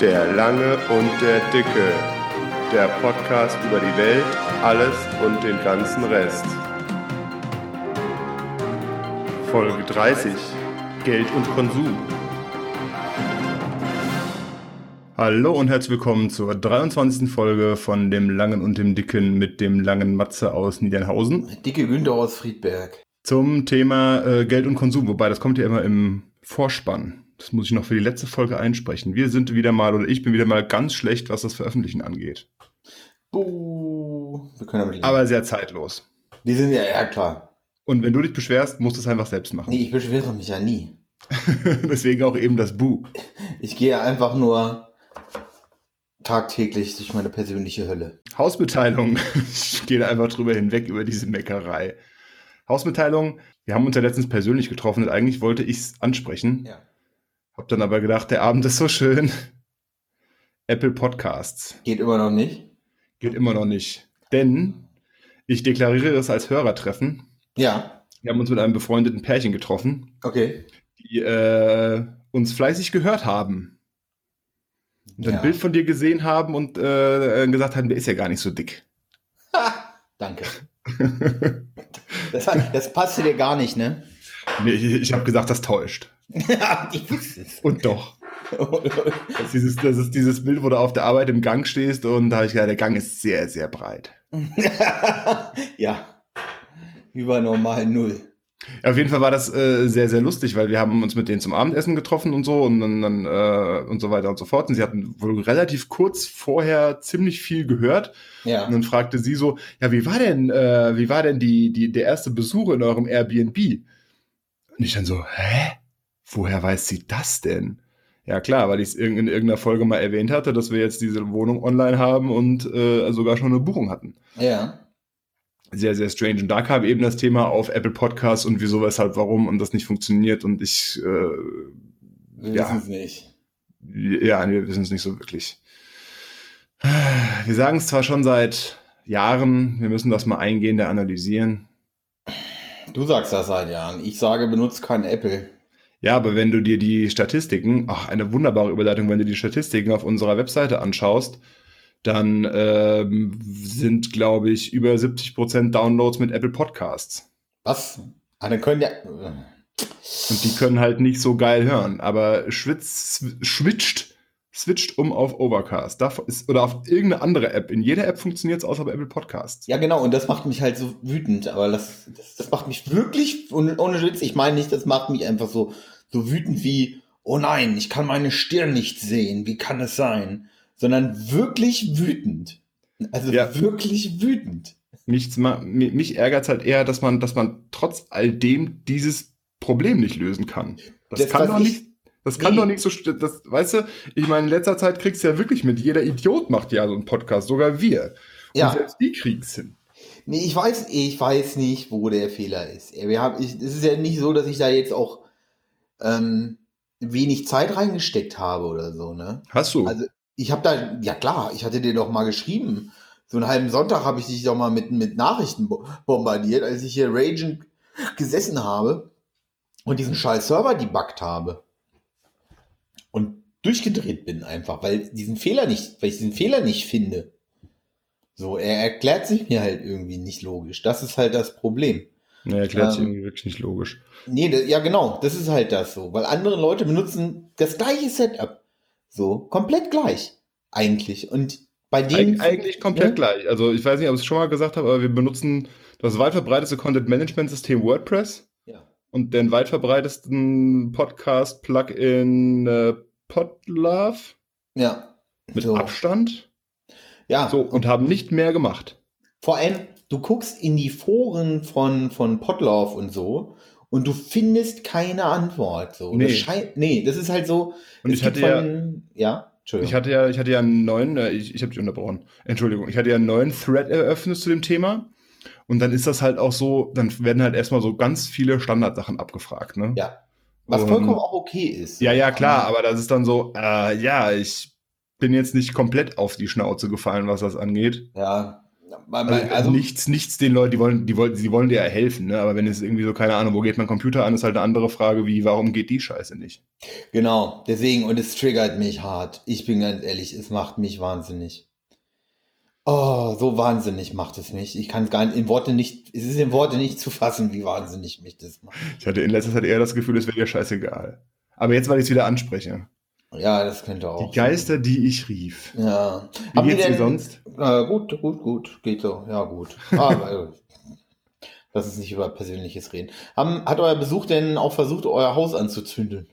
Der Lange und der Dicke. Der Podcast über die Welt, alles und den ganzen Rest. Folge 30. Geld und Konsum. Hallo und herzlich willkommen zur 23. Folge von dem Langen und dem Dicken mit dem langen Matze aus Niedernhausen. Dicke Günther aus Friedberg. Zum Thema äh, Geld und Konsum, wobei das kommt ja immer im Vorspann. Das muss ich noch für die letzte Folge einsprechen. Wir sind wieder mal, oder ich bin wieder mal ganz schlecht, was das Veröffentlichen angeht. Buh. Wir können damit. Aber sehr zeitlos. Die sind ja, ja klar. Und wenn du dich beschwerst, musst du es einfach selbst machen. Nee, ich beschwere mich ja nie. Deswegen auch eben das Bu. Ich gehe einfach nur tagtäglich durch meine persönliche Hölle. Hausmitteilung. Ich gehe da einfach drüber hinweg über diese Meckerei. Hausmitteilung. Wir haben uns ja letztens persönlich getroffen und eigentlich wollte ich es ansprechen. Ja. Hab dann aber gedacht, der Abend ist so schön. Apple Podcasts. Geht immer noch nicht? Geht immer noch nicht. Denn ich deklariere es als Hörertreffen. Ja. Wir haben uns mit einem befreundeten Pärchen getroffen, Okay. die äh, uns fleißig gehört haben. Und ein Ja. Bild von dir gesehen haben und äh, gesagt haben, der ist ja gar nicht so dick. Danke. Das, das passte dir gar nicht, ne? Nee, ich ich habe gesagt, das täuscht. Ja, ich wusste es. Und doch. Das ist, dieses, das ist dieses Bild, wo du auf der Arbeit im Gang stehst und da habe ich gesagt, der Gang ist sehr, sehr breit. ja. Über normal null. Auf jeden Fall war das äh, sehr, sehr lustig, weil wir haben uns mit denen zum Abendessen getroffen und so und dann, dann äh, und so weiter und so fort. Und sie hatten wohl relativ kurz vorher ziemlich viel gehört. Ja. Und dann fragte sie so, ja, wie war denn, äh, wie war denn die, die, der erste Besuch in eurem Airbnb? Und ich dann so, hä? Woher weiß sie das denn? Ja klar, weil ich es in irgendeiner Folge mal erwähnt hatte, dass wir jetzt diese Wohnung online haben und äh, sogar schon eine Buchung hatten. Ja. Sehr, sehr strange. Und da kam eben das Thema auf Apple Podcasts und wieso, weshalb, warum und das nicht funktioniert. Und ich, äh, Wir Ja. wissen es nicht. ja, wir wissen es nicht so wirklich. Wir sagen es zwar schon seit Jahren, wir müssen das mal eingehender analysieren. Du sagst das seit Jahren. Ich sage, benutzt kein Apple. Ja, aber wenn du dir die Statistiken, ach, eine wunderbare Überleitung, wenn du die Statistiken auf unserer Webseite anschaust, dann ähm, sind, glaube ich, über 70% Downloads mit Apple Podcasts. Was? Ah, dann können ja. Und die können halt nicht so geil hören. Aber schwitz, switcht, switcht um auf Overcast. Ist, oder auf irgendeine andere App. In jeder App funktioniert es außer bei Apple Podcasts. Ja, genau, und das macht mich halt so wütend, aber das, das, das macht mich wirklich, und ohne Witz, ich meine nicht, das macht mich einfach so, so wütend wie, oh nein, ich kann meine Stirn nicht sehen, wie kann es sein? Sondern wirklich wütend. Also Ja. wirklich wütend. Nichts, mich ärgert es halt eher, dass man, dass man trotz all dem dieses Problem nicht lösen kann. Das, Das, kann doch ich- nicht. Das kann Nee. doch nicht so, das, weißt du, ich meine, in letzter Zeit kriegst du ja wirklich mit, jeder Idiot macht ja so einen Podcast, sogar wir. Und Ja. selbst die kriegen's hin. Nee, ich weiß, ich weiß nicht, wo der Fehler ist. Wir haben, ich, es ist ja nicht so, dass ich da jetzt auch ähm, wenig Zeit reingesteckt habe oder so, ne? Hast du? Also ich habe da, ja klar, ich hatte dir doch mal geschrieben. So einen halben Sonntag habe ich dich doch mal mit, mit Nachrichten bo- bombardiert, als ich hier ragend gesessen habe und diesen scheiß Server debuggt habe. Durchgedreht bin einfach, weil diesen Fehler nicht, weil ich diesen Fehler nicht finde. So, er erklärt sich mir halt irgendwie nicht logisch. Das ist halt das Problem. nee, erklärt sich ähm, irgendwie wirklich nicht logisch. Nee, da- ja genau, das ist halt das so, weil andere Leute benutzen das gleiche Setup. So, komplett gleich. Eigentlich. Und bei denen. Eig eigentlich komplett Ja. gleich. Also ich weiß nicht, ob ich es schon mal gesagt habe, aber wir benutzen das weit verbreiteste Content-Management-System WordPress Ja. und den weit verbreitesten Podcast-Plugin äh, Podlove Ja. mit So. Abstand. Ja. So, und haben nicht mehr gemacht. Vor allem, du guckst in die Foren von, von Potlauf und so und du findest keine Antwort. So. Nee. Das scheint, nee, das ist halt so. Und es ich hatte ja, von, ja, Entschuldigung. ich hatte ja, ich hatte ja einen neuen, äh, ich, ich habe dich unterbrochen. Entschuldigung, ich hatte ja einen neuen Thread eröffnet zu dem Thema. Und dann ist das halt auch so, dann werden halt erstmal so ganz viele Standardsachen abgefragt, ne? ja. Was Und- vollkommen auch okay ist. Ja, ja, klar, aber das ist dann so, äh, ja, ich bin jetzt nicht komplett auf die Schnauze gefallen, was das angeht. Ja, Man- Also, Also, nichts, nichts den Leuten, die wollen, die wollen, sie wollen dir ja helfen, ne? Aber wenn es irgendwie so, keine Ahnung, wo geht mein Computer an, ist halt eine andere Frage, wie, warum geht die Scheiße nicht? genau, deswegen, und es triggert mich hart. Ich bin ganz ehrlich, es macht mich wahnsinnig. Oh, so wahnsinnig macht es mich. Ich kann es gar nicht in Worte nicht, es ist in Worte nicht zu fassen, wie wahnsinnig mich das macht. Ich hatte in letzter Zeit eher das Gefühl, es wäre dir scheißegal. Aber jetzt, weil ich es wieder anspreche. Ja, das könnte auch. Die Geister, die ich rief. sein. Ja. Wie Haben geht's dir denn- sonst? Äh, gut, gut, gut. Geht so. Ja, gut. Ah, weil, lass uns nicht über Persönliches reden. Haben, hat euer Besuch denn auch versucht, euer Haus anzuzünden?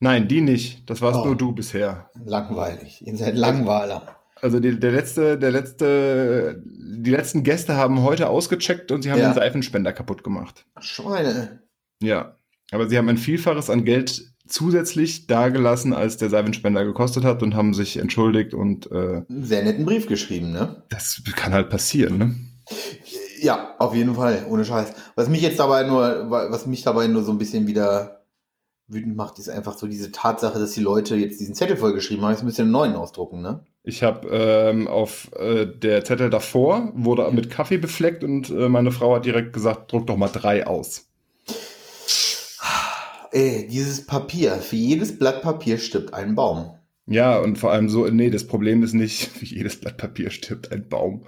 Nein, die nicht. Das warst Oh. nur du bisher. Langweilig. Ihr seid Langweiler. Also die, der letzte, der letzte, die letzten Gäste haben heute ausgecheckt und sie haben Ja. den Seifenspender kaputt gemacht. Schweine. Ja. Aber sie haben ein Vielfaches an Geld zusätzlich dagelassen, als der Seifenspender gekostet hat und haben sich entschuldigt und äh, Einen sehr netten Brief geschrieben, ne? das kann halt passieren, ne? Ja, auf jeden Fall, ohne Scheiß. Was mich jetzt dabei nur, was mich dabei nur so ein bisschen wieder wütend macht, ist einfach so diese Tatsache, dass die Leute jetzt diesen Zettel vollgeschrieben haben. Jetzt müsst ihr einen neuen ausdrucken, ne? Ich habe ähm, auf äh, der Zettel davor wurde mit Kaffee befleckt und äh, meine Frau hat direkt gesagt, druck doch mal drei aus. Ey, dieses Papier, für jedes Blatt Papier stirbt ein Baum. Ja, und vor allem so, nee, das Problem ist nicht, wie jedes Blatt Papier stirbt ein Baum.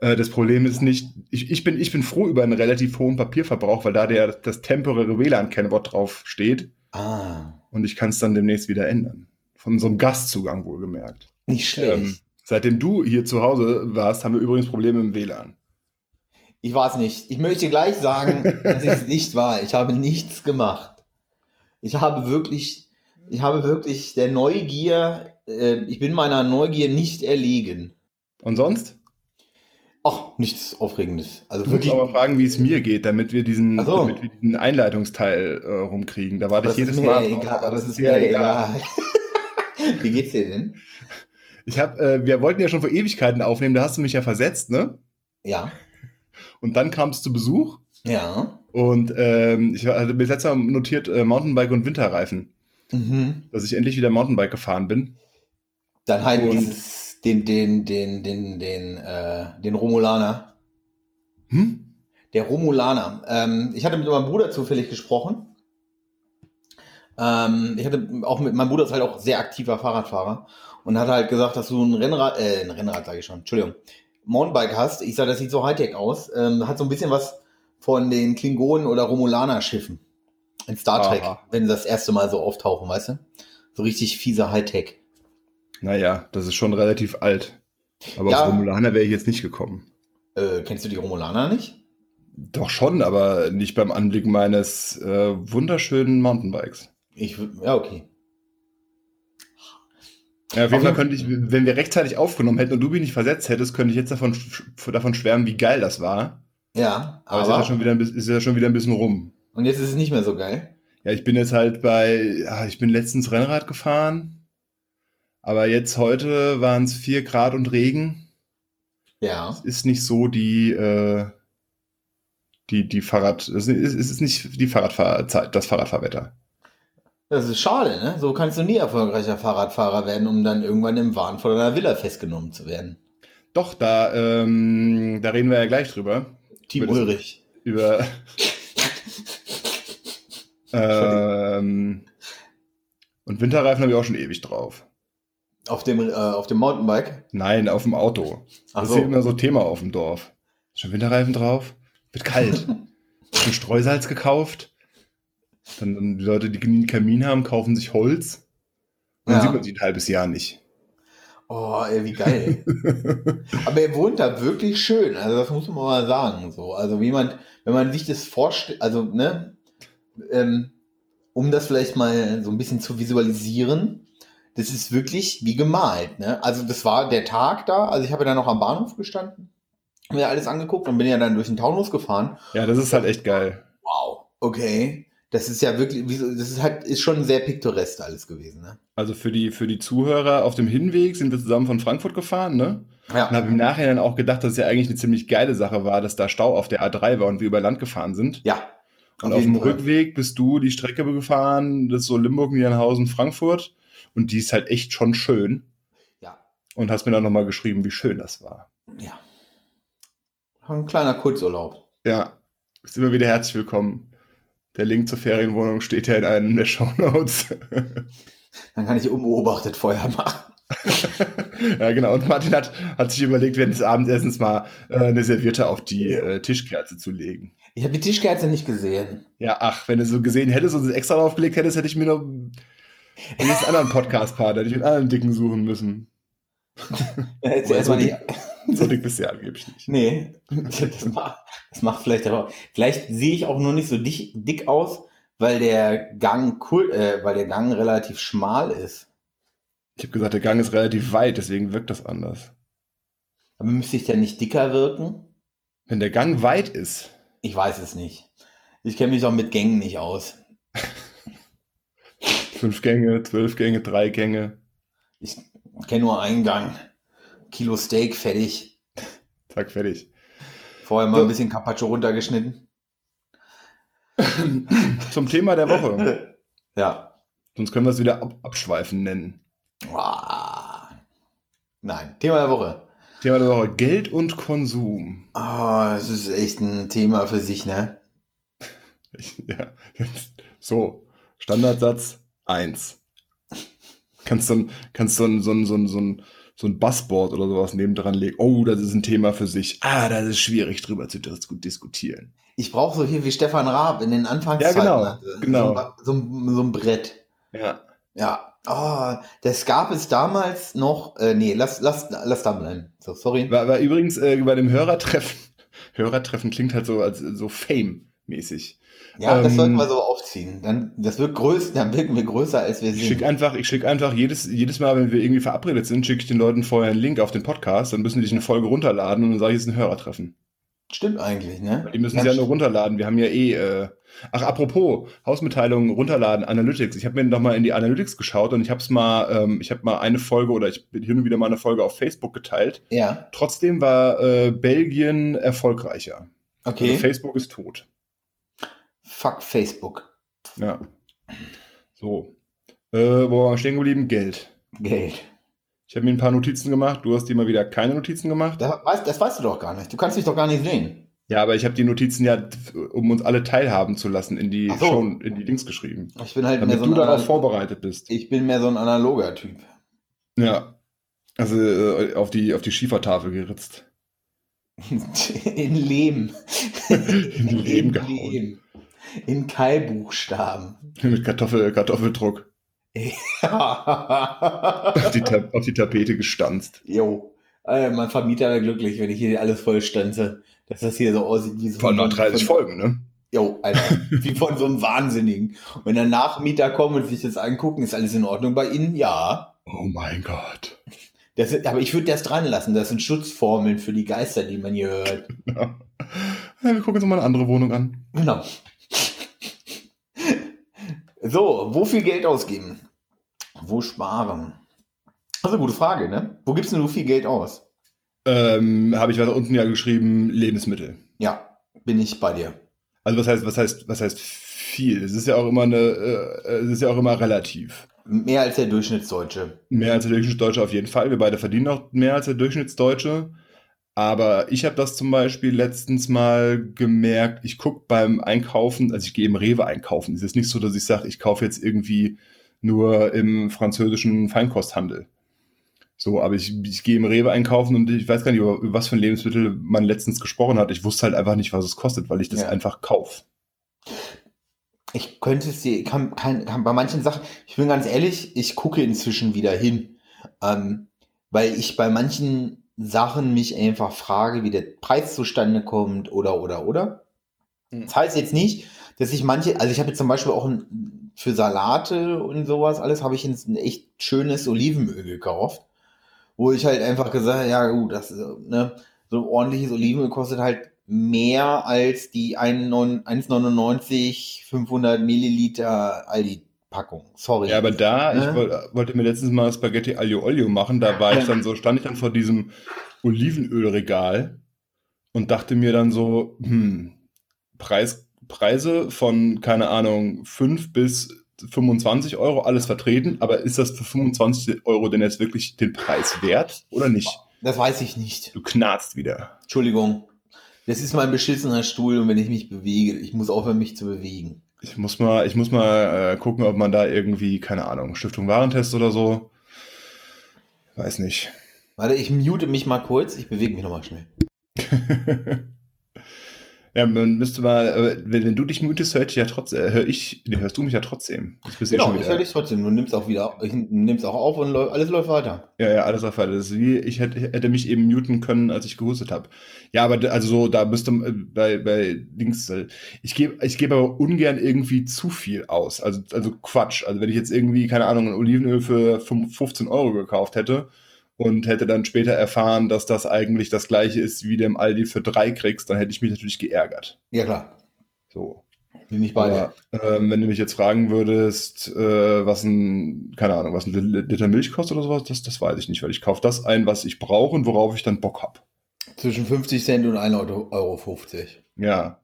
Äh, das Problem ist nicht, ich, ich, bin, ich bin froh über einen relativ hohen Papierverbrauch, weil da der, das temporäre WLAN-Kennwort drauf steht Ah, und ich kann es dann demnächst wieder ändern. Von so einem Gastzugang wohlgemerkt. Nicht schlecht. Ähm, seitdem du hier zu Hause warst, haben wir übrigens Probleme im WLAN. Ich weiß nicht. Ich möchte gleich sagen, dass es nicht war. Ich habe nichts gemacht. Ich habe wirklich, ich habe wirklich der Neugier, äh, ich bin meiner Neugier nicht erlegen. Und sonst? Ach, nichts Aufregendes. Also Du musst wirklich. aber fragen, wie es mir geht, damit wir diesen, so. damit wir diesen Einleitungsteil äh, rumkriegen. Da warte Das ich ist jedes mir Mal. egal. aber Das ist mir egal. Wie geht's dir denn? Ich hab, äh, wir wollten ja schon vor Ewigkeiten aufnehmen, da hast du mich ja versetzt, ne? Ja. Und dann kam es zu Besuch Ja. und ähm, ich hatte mir letztes Mal notiert äh, Mountainbike und Winterreifen, Mhm. dass ich endlich wieder Mountainbike gefahren bin. Dann halt Und- dieses, den, den, den, den, den, äh, den Romulaner. Hm? Der Romulaner. Ähm, ich hatte mit meinem Bruder zufällig gesprochen. Ähm, ich hatte auch mit meinem Bruder ist halt auch sehr aktiver Fahrradfahrer und hat halt gesagt, dass du ein Rennrad, äh, ein Rennrad sage ich schon, Entschuldigung, Mountainbike hast. Ich sage, das sieht so Hightech aus. Ähm, hat so ein bisschen was von den Klingonen oder Romulaner-Schiffen in Star Trek, Aha. wenn sie das erste Mal so auftauchen, weißt du? So richtig fiese Hightech. Naja, das ist schon relativ alt. Aber Ja. auf Romulaner wäre ich jetzt nicht gekommen. Äh, kennst du die Romulaner nicht? Doch schon, aber nicht beim Anblick meines äh, wunderschönen Mountainbikes. Ich, ja, okay. Ja, auf jeden Fall könnte ich, wenn wir rechtzeitig aufgenommen hätten und du mich nicht versetzt hättest, könnte ich jetzt davon, davon schwärmen, wie geil das war. Ja, Aber, aber, es ist ja, schon wieder ein, bisschen- ist ja schon wieder ein bisschen rum. und jetzt ist es nicht mehr so geil. Ja, ich bin jetzt halt bei, ja, ich bin letztens Rennrad gefahren, aber jetzt heute waren es vier Grad und Regen. Ja. Ist nicht so die, äh, die, die Fahrrad, es ist, es ist nicht die Fahrradfahrzeit, das Fahrradfahrwetter. Das ist schade, ne? So kannst du nie erfolgreicher Fahrradfahrer werden, um dann irgendwann im Wahn vor deiner Villa festgenommen zu werden. Doch, da, ähm, da reden wir ja gleich drüber. Team Über das- Ulrich. Über, ähm, und Winterreifen habe ich auch schon ewig drauf. Auf dem, äh, auf dem Mountainbike. Nein, auf dem Auto. Ach Das so. ist immer so Thema auf dem Dorf. Ist schon Winterreifen drauf? Wird kalt. Ein Streusalz gekauft. Dann, dann die Leute, die einen Kamin haben, kaufen sich Holz. Und dann Ja. sieht man sie ein halbes Jahr nicht. Oh, ey, wie geil. Aber er wohnt da wirklich schön. Also das muss man mal sagen. So, also wie man, wenn man sich das vorstellt, also ne, ähm, um das vielleicht mal so ein bisschen zu visualisieren, das ist wirklich wie gemalt. Ne? Also das war der Tag da. Also ich habe ja dann noch am Bahnhof gestanden, mir alles angeguckt und bin ja dann durch den Taunus gefahren. Ja, das ist halt echt geil. Wow, okay. Das ist ja wirklich, das ist halt, ist schon sehr piktoresk alles gewesen, ne? Also für die, für die Zuhörer auf dem Hinweg sind wir zusammen von Frankfurt gefahren, ne? Und habe im Nachhinein auch gedacht, dass es ja eigentlich eine ziemlich geile Sache war, dass da Stau auf der A3 war und wir über Land gefahren sind. Ja. Und auf dem Fall. Rückweg bist du die Strecke gefahren, das ist so Limburg, Niedernhausen, Frankfurt. Und die ist halt echt schon schön. Ja. Und hast mir dann nochmal geschrieben, wie schön das war. Ja. Ein kleiner Kurzurlaub. Ja, ist immer wieder herzlich willkommen. Der Link zur Ferienwohnung steht ja in einem der Shownotes. Dann kann ich unbeobachtet Feuer machen. ja, genau. Und Martin hat, hat sich überlegt, während des Abendessens mal äh, eine Serviette auf die äh, Tischkerze zu legen. Ich habe die Tischkerze nicht gesehen. Ja, ach, wenn du so gesehen hättest und es extra draufgelegt hättest, hätte ich mir noch einen anderen Podcast-Part, hätte ich einen anderen Dicken suchen müssen. Jetzt erstmal nicht. So dick bist du ja angeblich nicht. Nee, das macht, das macht vielleicht aber. Vielleicht sehe ich auch nur nicht so dick, dick aus, weil der Gang cool, äh, weil der Gang relativ schmal ist. Ich habe gesagt, der Gang ist relativ weit, deswegen wirkt das anders. Aber müsste ich dann nicht dicker wirken? Wenn der Gang weit ist. Ich weiß es nicht. Ich kenne mich auch mit Gängen nicht aus. Fünf Gänge, zwölf Gänge, drei Gänge. Ich kenne nur einen Gang. Kilo Steak, fertig. Zack, fertig. Vorher mal ein bisschen Carpaccio runtergeschnitten. Zum Thema der Woche. Ja. Sonst können wir es wieder ab abschweifen nennen. Nein, Thema der Woche. Thema der Woche: Geld und Konsum. Ah, das ist echt ein Thema für sich, ne? Ja. So, Standardsatz 1. Kannst du kannst so ein, so ein, so ein, so ein, so ein Buzzboard oder sowas nebendran legen. Oh, das ist ein Thema für sich. Ah, das ist schwierig drüber zu dis diskutieren. Ich brauche so hier wie Stefan Raab in den Ja, Anfangszeiten. genau. hatte. genau. So, ein- so ein Brett. Ja. Ja. Oh, das gab es damals noch. Äh, nee, lass, lass, lass da bleiben. So, sorry. War, war übrigens äh, bei dem Hörertreffen. Hörertreffen klingt halt so als so Fame-mäßig. Ja, das ähm, sollten wir so aufziehen. Dann, das wird größer, dann wirken wir größer, als wir Ich sind. schicke einfach, ich schick einfach jedes, jedes Mal, wenn wir irgendwie verabredet sind, schicke ich den Leuten vorher einen Link auf den Podcast, dann müssen die sich eine Folge runterladen und dann sage ich, es ist ein Hörertreffen. Stimmt eigentlich, ne? Die müssen sie ja nur runterladen. Wir haben ja eh. Äh Ach, apropos, Hausmitteilungen runterladen, Analytics. Ich habe mir noch mal in die Analytics geschaut und ich habe es mal, ähm, ich habe mal eine Folge oder ich bin hin und wieder mal eine Folge auf Facebook geteilt. Ja, Trotzdem war äh, Belgien erfolgreicher. okay. Also Facebook ist tot. Fuck Facebook. Ja. So. Äh, wo waren wir stehen geblieben? Geld. Geld. Ich habe mir ein paar Notizen gemacht. Du hast dir mal wieder keine Notizen gemacht. Das weißt, das weißt du doch gar nicht. Du kannst mich doch gar nicht sehen. Ja, aber ich habe die Notizen ja, um uns alle teilhaben zu lassen, in die so. Show, in die Links geschrieben. Ich bin halt mehr Damit so du darauf vorbereitet bist. ich bin mehr so ein analoger Typ. Ja. Also äh, auf die, auf die Schiefertafel geritzt. In Lehm. In Lehm gehauen. Lehm. In Keilbuchstaben. Mit Kartoffel, Kartoffeldruck auf die, auf die Tapete gestanzt. jo. Äh, mein Vermieter wäre glücklich, wenn ich hier alles vollstanze. Dass das hier so aussieht wie so von- 30 von- Folgen, ne? Jo, Alter. wie von so einem Wahnsinnigen. Und wenn dann Nachmieter kommen und sich das angucken, ist alles in Ordnung bei Ihnen? Ja. Oh mein Gott. Das aber ich würde das dran lassen. Das sind Schutzformeln für die Geister, die man hier hört. Ja. Ja, wir gucken uns mal eine andere Wohnung an. Genau. So, wo viel Geld ausgeben? Wo sparen? Also gute Frage, ne? Wo gibst denn du viel Geld aus? Ähm, Habe ich weiter unten ja geschrieben, Lebensmittel. Ja, bin ich bei dir. Also was heißt, was heißt, was heißt viel? Es ist ja auch immer eine, äh, es ist ja auch immer relativ. Mehr als der Durchschnittsdeutsche. Mehr als der Durchschnittsdeutsche auf jeden Fall. Wir beide verdienen auch mehr als der Durchschnittsdeutsche. Aber ich habe das zum Beispiel letztens mal gemerkt, ich gucke beim Einkaufen, also ich gehe im Rewe einkaufen. Es ist nicht so, dass ich sage, ich kaufe jetzt irgendwie nur im französischen Feinkosthandel. So, aber ich, ich gehe im Rewe einkaufen und ich weiß gar nicht, über, über was für ein Lebensmittel man letztens gesprochen hat. Ich wusste halt einfach nicht, was es kostet, weil ich das Ja. einfach kaufe. Ich könnte es dir, kann, kann, kann bei manchen Sachen, ich bin ganz ehrlich, ich gucke inzwischen wieder hin. Ähm, weil ich bei manchen Sachen mich einfach frage, wie der Preis zustande kommt oder, oder, oder. Mhm. Das heißt jetzt nicht, dass ich manche, also ich habe jetzt zum Beispiel auch ein, für Salate und sowas alles, habe ich jetzt ein echt schönes Olivenöl gekauft, wo ich halt einfach gesagt habe, ja gut, das ist, ne, so ordentliches Olivenöl kostet halt mehr als die 1,9 1,99 500 Milliliter Aldi-Packung. Sorry. Ja, aber da, ich Ne? woll, wollte mir letztens mal Spaghetti Aglio Olio machen, da war ich dann so, stand ich dann vor diesem Olivenölregal und dachte mir dann so, hm, Preis, Preise von, keine Ahnung, 5 bis 25 Euro, alles vertreten, aber ist das für 25 Euro denn jetzt wirklich den Preis wert oder nicht? Das weiß ich nicht. Du knarzt wieder. Entschuldigung. Das ist mein beschissener Stuhl und wenn ich mich bewege, ich muss aufhören, mich zu bewegen. Ich muss mal, ich muss mal äh, gucken, ob man da irgendwie, keine Ahnung, Stiftung Warentest oder so. Weiß nicht. Warte, ich mute mich mal kurz, ich bewege mich nochmal schnell. Ja, man müsste mal, äh, wenn, wenn du dich mutest, hör ich ja trotzdem, äh, hör ich, nee, hörst du mich ja trotzdem. Das bist genau, ich höre dich trotzdem. Du nimmst auch wieder, ich nimmst auch auf und alles läuft weiter. Ja, ja, alles läuft weiter. Das ist wie, ich hätte, hätte mich eben muten können, als ich gehustet habe. Ja, aber also so, da müsste äh, bei, bei Dings, ich gebe, ich gebe aber ungern irgendwie zu viel aus. Also, also Quatsch. Also wenn ich jetzt irgendwie, keine Ahnung, ein Olivenöl für 15 Euro gekauft hätte, und hätte dann später erfahren, dass das eigentlich das gleiche ist, wie du im Aldi für drei kriegst, dann hätte ich mich natürlich geärgert. Ja, klar. So. Bin ich bei dir. Ähm, wenn du mich jetzt fragen würdest, äh, was ein, keine Ahnung, was ein Liter Milch kostet oder sowas, das, das weiß ich nicht, weil ich kaufe das ein, was ich brauche und worauf ich dann Bock habe. Zwischen 50 Cent und 1,50 Euro. Ja,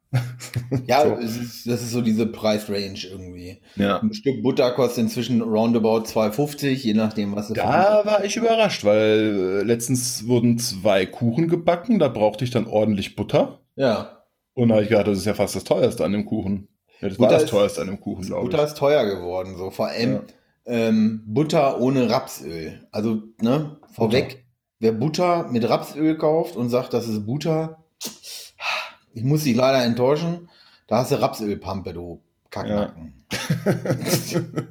ja, so. ist, das ist so diese Preisrange irgendwie. Ja. Ein Stück Butter kostet inzwischen roundabout 2,50, je nachdem, was es Da war ich überrascht, weil äh, letztens wurden zwei Kuchen gebacken, da brauchte ich dann ordentlich Butter. Ja. Und da habe ich gedacht, das ist ja fast das teuerste an dem Kuchen. Ja, das Butter war das teuerste an dem Kuchen, glaube ich. Butter ist teuer geworden, so vor allem ja. ähm, Butter ohne Rapsöl. Also, ne, vorweg, Butter. wer Butter mit Rapsöl kauft und sagt, das ist Butter, ich muss dich leider enttäuschen. Da hast du Rapsölpampe, du Kacknacken. Ja.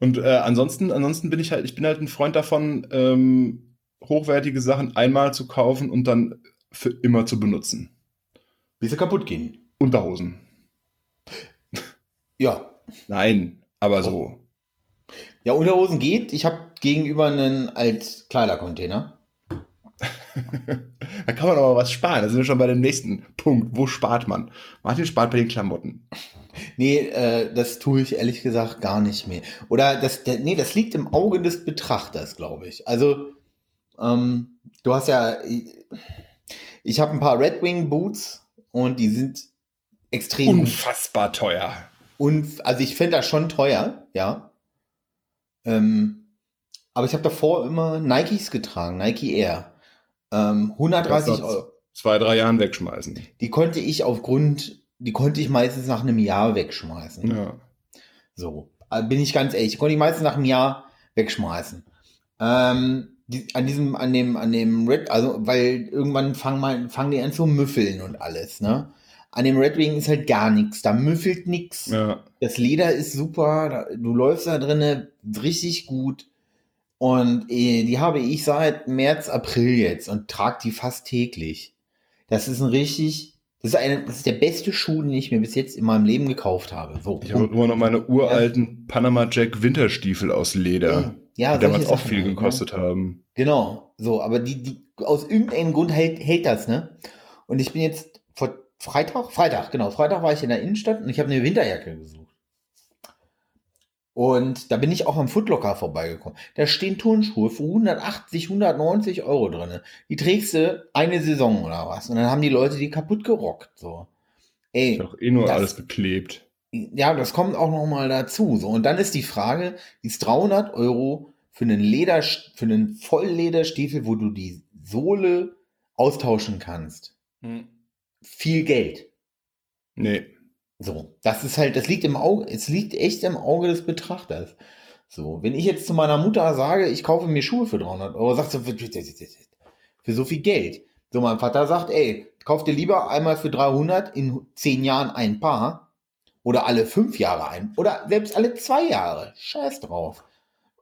Und äh, ansonsten, ansonsten bin ich halt, ich bin halt ein Freund davon, ähm, hochwertige Sachen einmal zu kaufen und dann für immer zu benutzen. Bis sie kaputt gehen. Unterhosen. Ja. Nein, aber so. Ja, Unterhosen geht. Ich habe gegenüber einen als Kleidercontainer. kann man aber was sparen. Da sind wir schon bei dem nächsten Punkt. Wo spart man? Martin spart bei den Klamotten. Nee, äh, das tue ich ehrlich gesagt gar nicht mehr. Oder das, der, nee, das liegt im Auge des Betrachters, glaube ich. Also, ähm, du hast ja, ich, ich habe ein paar Red Wing Boots und die sind extrem unfassbar teuer. Und also ich finde das schon teuer, ja. Ähm, aber ich habe davor immer Nikes getragen, Nike Air. Ähm, 130 Euro. Zwei, drei Jahren wegschmeißen. Die konnte ich aufgrund, die konnte ich meistens nach einem Jahr wegschmeißen. Ja. So, äh, bin ich ganz ehrlich, die konnte ich meistens nach einem Jahr wegschmeißen. Ähm, die, an diesem, an dem, an dem Red, also, weil irgendwann fangen mal, fangen die an zu müffeln und alles, ne? An dem Red Wing ist halt gar nichts, da müffelt nichts. Ja. Das Leder ist super, du läufst da drinnen richtig gut. Und äh, die habe ich seit März, April jetzt und trage die fast täglich. Das ist ein richtig, das ist, eine, das ist der beste Schuh, den ich mir bis jetzt in meinem Leben gekauft habe. So. Ich habe immer noch meine uralten ja. Panama Jack Winterstiefel aus Leder, ja, die damals auch viel halt, ne? gekostet ne? haben. Genau, so, aber die, die, aus irgendeinem Grund hält, hält das, ne? Und ich bin jetzt vor Freitag, Freitag, genau, Freitag war ich in der Innenstadt und ich habe eine Winterjacke gesucht. Und da bin ich auch am Footlocker vorbeigekommen. Da stehen Turnschuhe für 180, 190 Euro drin. Die trägst du eine Saison oder was. Und dann haben die Leute die kaputt gerockt. So. Ey, ist doch eh nur das, alles geklebt. Ja, das kommt auch noch mal dazu. So. Und dann ist die Frage, ist 300 Euro für einen Leder, für einen Volllederstiefel, wo du die Sohle austauschen kannst. Hm. Viel Geld. Nee. So, das ist halt, das liegt im Auge, es liegt echt im Auge des Betrachters. So, wenn ich jetzt zu meiner Mutter sage, ich kaufe mir Schuhe für 300 Euro, sagt sie, für so viel Geld. So, mein Vater sagt, ey, kauf dir lieber einmal für 300 in 10 Jahren ein Paar oder alle 5 Jahre ein oder selbst alle 2 Jahre. Scheiß drauf.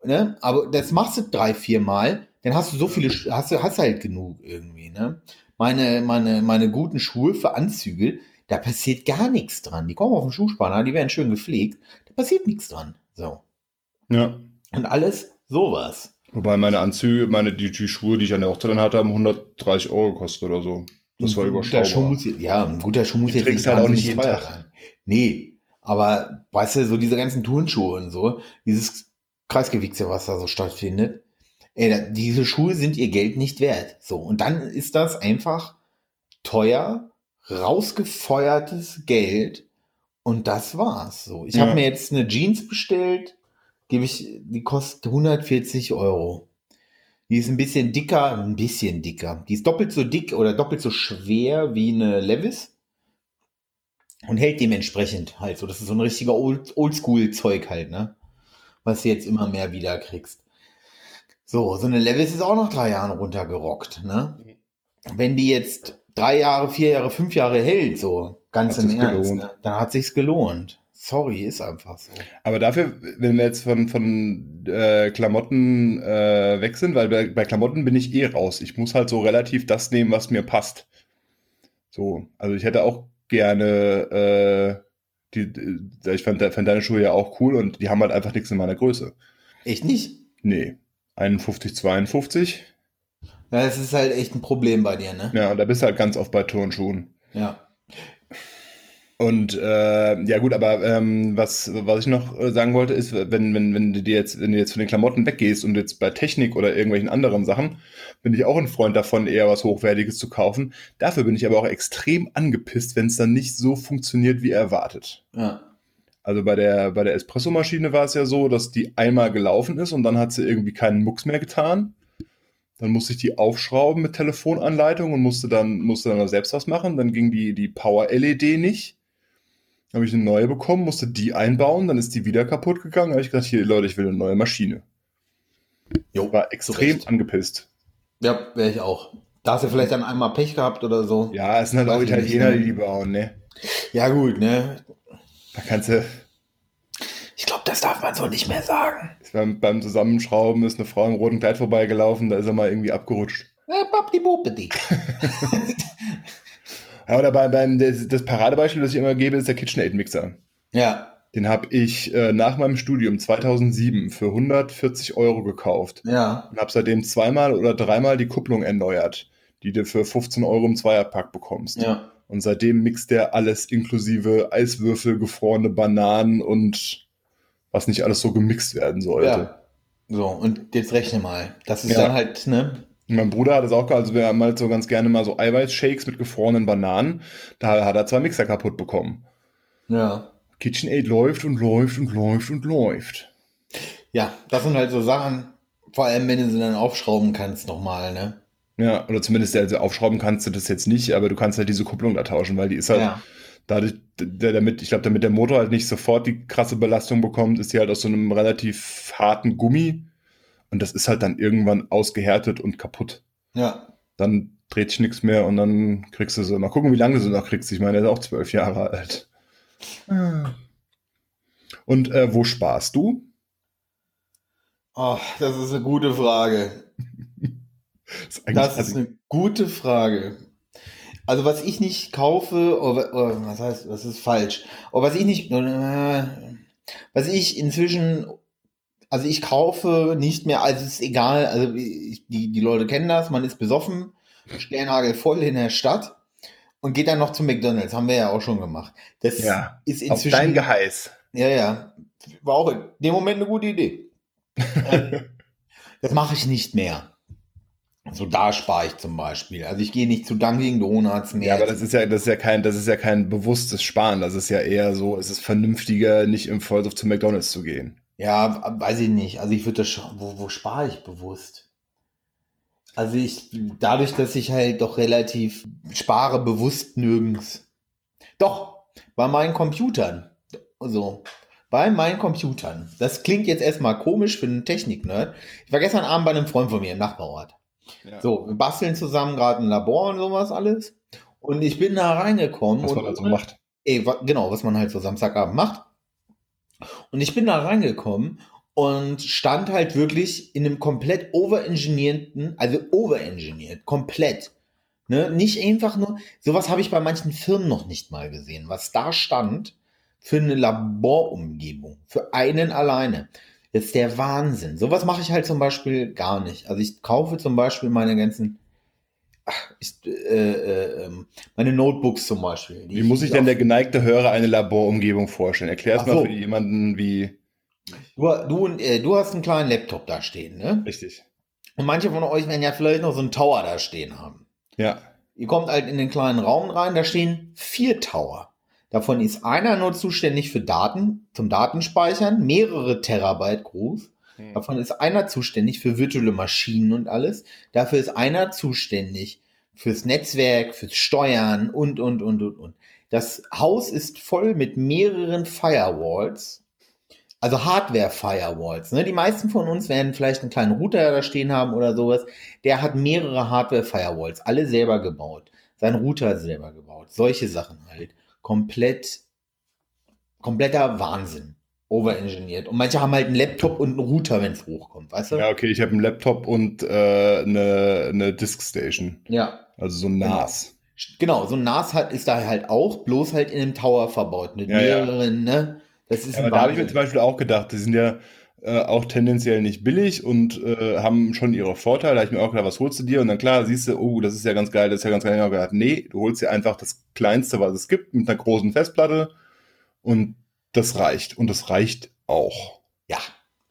Ne? Aber das machst du drei, vier Mal, dann hast du so viele, hast du, hast halt genug irgendwie, ne? Meine, meine, meine guten Schuhe für Anzüge, da passiert gar nichts dran. Die kommen auf den Schuhspanner, die werden schön gepflegt, da passiert nichts dran. So. Ja. Und alles sowas. Wobei meine Anzüge, meine die, die Schuhe, die ich an der Hochzeit dann hatte, haben 130 Euro gekostet oder so. Das war überschaubar. Schuh muss, ja, ein guter Schuh muss jetzt nicht halt auch nicht jeden Tag. Nee, aber weißt du, so diese ganzen Turnschuhe und so, dieses Kreisgewichse, was da so stattfindet, ey, diese Schuhe sind ihr Geld nicht wert. So, und dann ist das einfach teuer rausgefeuertes Geld und das war's. So, ich ja. habe mir jetzt eine Jeans bestellt, gebe ich, die kostet 140 Euro. Die ist ein bisschen dicker, ein bisschen dicker. Die ist doppelt so dick oder doppelt so schwer wie eine Levis und hält dementsprechend halt so. Das ist so ein richtiger Old- Oldschool-Zeug halt, ne? Was du jetzt immer mehr wieder kriegst. So, so eine Levis ist auch nach drei Jahren runtergerockt, ne? Wenn die jetzt drei Jahre, vier Jahre, fünf Jahre hält, so ganz Hat im Ernst, gelohnt. ne? dann hat sich's gelohnt. Sorry, ist einfach so. Aber dafür, wenn wir jetzt von, von äh, Klamotten äh, weg sind, weil bei, bei Klamotten bin ich eh raus. Ich muss halt so relativ das nehmen, was mir passt. So, also ich hätte auch gerne, äh, die, die, ich fand, fand deine Schuhe ja auch cool und die haben halt einfach nichts in meiner Größe. Echt nicht? Nee, 51, 52. Ja, das ist halt echt ein Problem bei dir, ne? Ja, und da bist du halt ganz oft bei Turnschuhen. Ja. Und äh, ja gut, aber ähm, was, was ich noch äh, sagen wollte, ist, wenn, wenn, wenn du dir jetzt, wenn du jetzt von den Klamotten weggehst und jetzt bei Technik oder irgendwelchen anderen Sachen, bin ich auch ein Freund davon, eher was Hochwertiges zu kaufen. Dafür bin ich aber auch extrem angepisst, wenn es dann nicht so funktioniert, wie erwartet. Ja. Also bei der, bei der Espressomaschine war es ja so, dass die einmal gelaufen ist und dann hat sie irgendwie keinen Mucks mehr getan. Dann musste ich die aufschrauben mit Telefonanleitung und musste dann, musste dann selbst was machen. Dann ging die, die Power-LED nicht. Habe ich eine neue bekommen, musste die einbauen, dann ist die wieder kaputt gegangen. habe ich gesagt, hier Leute, ich will eine neue Maschine. Jo, War extrem Recht. angepisst. Ja, wäre ich auch. Da hast du vielleicht dann einmal Pech gehabt oder so. Ja, es sind halt Weiß auch nicht, Italiener, ne? die die bauen, ne? Ja, gut, ne? Da kannst du, Ich glaube, das darf man so nicht mehr sagen. beim, beim Zusammenschrauben ist eine Frau im roten Kleid vorbeigelaufen, da ist er mal irgendwie abgerutscht. Ja. Ja, oder bei, beim, das, das Paradebeispiel, das ich immer gebe, ist der KitchenAid-Mixer. Ja, Den habe ich äh, nach meinem Studium 2007 für 140 Euro gekauft ja. und habe seitdem zweimal oder dreimal die Kupplung erneuert, die du für 15 Euro im Zweierpack bekommst. Ja. Und seitdem mixt der alles inklusive Eiswürfel, gefrorene Bananen und was nicht alles so gemixt werden sollte. ja. So, und jetzt rechne mal. Das ist Ja. dann halt, ne? Mein Bruder hat es auch gehabt, also wir haben halt so ganz gerne mal so Eiweißshakes mit gefrorenen Bananen. Da hat er zwei Mixer kaputt bekommen. Ja. KitchenAid läuft und läuft und läuft und läuft. Ja, das sind halt so Sachen, vor allem wenn du sie dann aufschrauben kannst nochmal, ne? Ja, oder zumindest also aufschrauben kannst du das jetzt nicht, aber du kannst halt diese Kupplung da tauschen, weil die ist halt Ja. Dadurch, damit, ich glaube, damit der Motor halt nicht sofort die krasse Belastung bekommt, ist die halt aus so einem relativ harten Gummi und das ist halt dann irgendwann ausgehärtet und kaputt. Ja. Dann dreht sich nichts mehr und dann kriegst du so, mal gucken, wie lange du sie noch kriegst. Ich meine, der ist auch zwölf Jahre alt. Und äh, wo sparst du? Oh, das ist eine gute Frage. Das ist Das ist also, eine gute Frage. Also was ich nicht kaufe, oder, oder was heißt, das ist falsch. Aber was ich nicht, äh, was ich inzwischen, also ich kaufe nicht mehr, also es ist egal, also ich, die, die Leute kennen das, man ist besoffen, Sternhagel voll in der Stadt und geht dann noch zu McDonalds, haben wir ja auch schon gemacht. Das Ja, ist auf inzwischen, dein Geheiß. ja, ja, war auch in dem Moment eine gute Idee. Ähm, das mache ich nicht mehr. So da spare ich zum Beispiel. Also ich gehe nicht zu Dunkin' Donuts mehr. Ja, aber das ist ja, das ist ja kein, das ist ja kein bewusstes Sparen. Das ist ja eher so, es ist vernünftiger, nicht im Vollsuff zu McDonalds zu gehen. Ja, weiß ich nicht. Also ich würde das schon, wo, wo spare ich bewusst? Also ich, dadurch, dass ich halt doch relativ spare, bewusst nirgends. Doch, bei meinen Computern. So, bei meinen Computern. Das klingt jetzt erstmal komisch für einen Technik-Nerd. Ich war gestern Abend bei einem Freund von mir im Nachbarort. Ja. So, wir basteln zusammen gerade ein Labor und sowas alles. Und ich bin da reingekommen. Was man also macht. Ey, genau, was man halt so Samstagabend macht. Und ich bin da reingekommen und stand halt wirklich in einem komplett overengineerten, also overengineert, komplett. Ne? Nicht einfach nur, sowas habe ich bei manchen Firmen noch nicht mal gesehen, was da stand für eine Laborumgebung, für einen alleine. Das ist der Wahnsinn. Sowas mache ich halt zum Beispiel gar nicht. Also ich kaufe zum Beispiel meine ganzen, ach, ich, äh, äh, ähm, meine Notebooks zum Beispiel. Wie muss sich denn der geneigte Hörer eine Laborumgebung vorstellen? Erklär es mal so. für jemanden wie. Du, du, äh, du hast einen kleinen Laptop da stehen, ne? Richtig. Und manche von euch werden ja vielleicht noch so einen Tower da stehen haben. Ja. Ihr kommt halt in den kleinen Raum rein, da stehen vier Tower. Davon ist einer nur zuständig für Daten, zum Datenspeichern, mehrere Terabyte groß. Hm. Davon ist einer zuständig für virtuelle Maschinen und alles. Dafür ist einer zuständig fürs Netzwerk, fürs Steuern und, und, und, und, und. Das Haus ist voll mit mehreren Firewalls, also Hardware-Firewalls. Ne? Die meisten von uns werden vielleicht einen kleinen Router da stehen haben oder sowas. Der hat mehrere Hardware-Firewalls, alle selber gebaut. Sein Router selber gebaut. Solche Sachen halt. Komplett, kompletter Wahnsinn overengineert. Und manche haben halt einen Laptop und einen Router, wenn es hochkommt, weißt du? Ja, okay, ich habe einen Laptop und äh, eine, eine Diskstation. Ja. Also so ein NAS. Genau, so ein NAS hat, ist da halt auch, bloß halt in einem Tower verbaut, mit Ja, mehreren, ne? Das ist Ja, ein aber da habe ich mir zum Beispiel auch gedacht, die sind ja äh, auch tendenziell nicht billig und äh, haben schon ihre Vorteile. Da habe ich mir auch gedacht, was holst du dir? Und dann klar, siehst du, oh, das ist ja ganz geil, das ist ja ganz geil. Ich habe gedacht, nee, du holst dir einfach das Kleinste, was es gibt, mit einer großen Festplatte und das reicht. Und das reicht auch. Ja,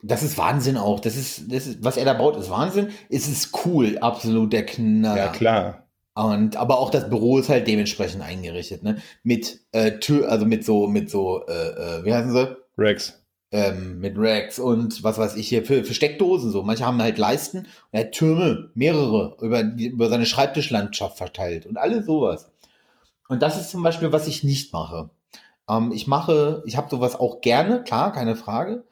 das ist Wahnsinn auch. Das ist, das ist, was er da baut, ist Wahnsinn. Es ist cool, absolut der Knaller. Ja, klar. Und aber auch das Büro ist halt dementsprechend eingerichtet, ne? Mit äh, Tür, also mit so, mit so, äh, äh, wie heißen sie? Rex. Ähm, mit Racks und was weiß ich hier für, für Steckdosen so. Manche haben halt Leisten und er hat Türme, mehrere, über, über seine Schreibtischlandschaft verteilt und alles sowas. Und das ist zum Beispiel, was ich nicht mache. Ähm, ich mache, ich habe sowas auch gerne, klar, keine Frage.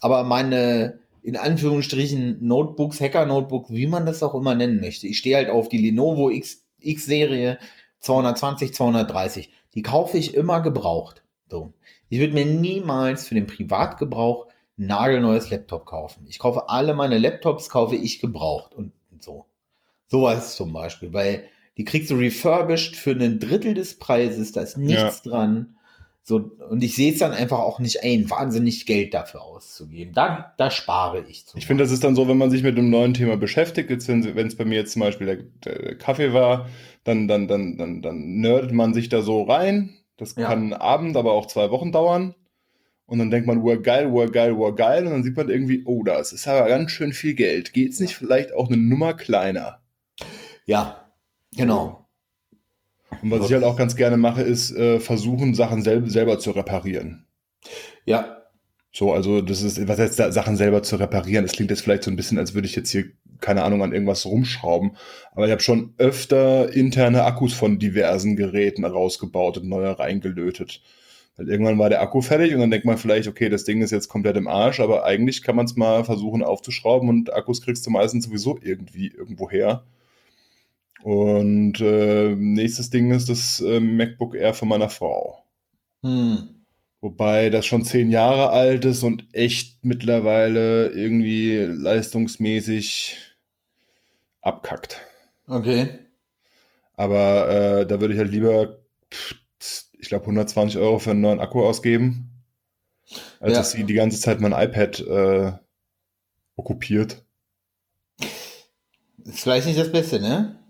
Aber meine, in Anführungsstrichen, Notebooks, Hacker-Notebooks, wie man das auch immer nennen möchte. Ich stehe halt auf die Lenovo X, X-Serie 220, 230. Die kaufe ich immer gebraucht. So. Ich würde mir niemals für den Privatgebrauch ein nagelneues Laptop kaufen. Ich kaufe alle meine Laptops, kaufe ich gebraucht und so. Sowas zum Beispiel, weil die kriegst du refurbished für ein Drittel des Preises, da ist nichts dran. So, und ich sehe es dann einfach auch nicht ein, wahnsinnig Geld dafür auszugeben. Da, da spare ich. Ich finde, das ist dann so, wenn man sich mit einem neuen Thema beschäftigt, jetzt wenn es bei mir jetzt zum Beispiel der, der Kaffee war, dann, dann, dann, dann, dann nerdet man sich da so rein. Das Ja. kann einen Abend, aber auch zwei Wochen dauern. Und dann denkt man, wow, geil, wow, geil, wow, geil. Und dann sieht man irgendwie, oh, das ist aber ganz schön viel Geld. Geht's nicht vielleicht auch eine Nummer kleiner? Ja, genau. Und was ich halt auch ganz gerne mache, ist äh, versuchen, Sachen sel selber zu reparieren. Ja, So, also das ist, was heißt da, Sachen selber zu reparieren? Das klingt jetzt vielleicht so ein bisschen, als würde ich jetzt hier, keine Ahnung, an irgendwas rumschrauben. Aber ich habe schon öfter interne Akkus von diversen Geräten rausgebaut und neue reingelötet. Weil irgendwann war der Akku fertig und dann denkt man vielleicht, okay, das Ding ist jetzt komplett im Arsch, aber eigentlich kann man es mal versuchen aufzuschrauben und Akkus kriegst du meistens sowieso irgendwie irgendwo her. Und äh, nächstes Ding ist das äh, MacBook Air von meiner Frau. hm. Wobei das schon zehn Jahre alt ist und echt mittlerweile irgendwie leistungsmäßig abkackt. okay. Aber äh, da würde ich halt lieber, ich glaube, 120 Euro für einen neuen Akku ausgeben, als Ja. dass sie die ganze Zeit mein iPad äh, okkupiert. Ist vielleicht nicht das Beste, ne?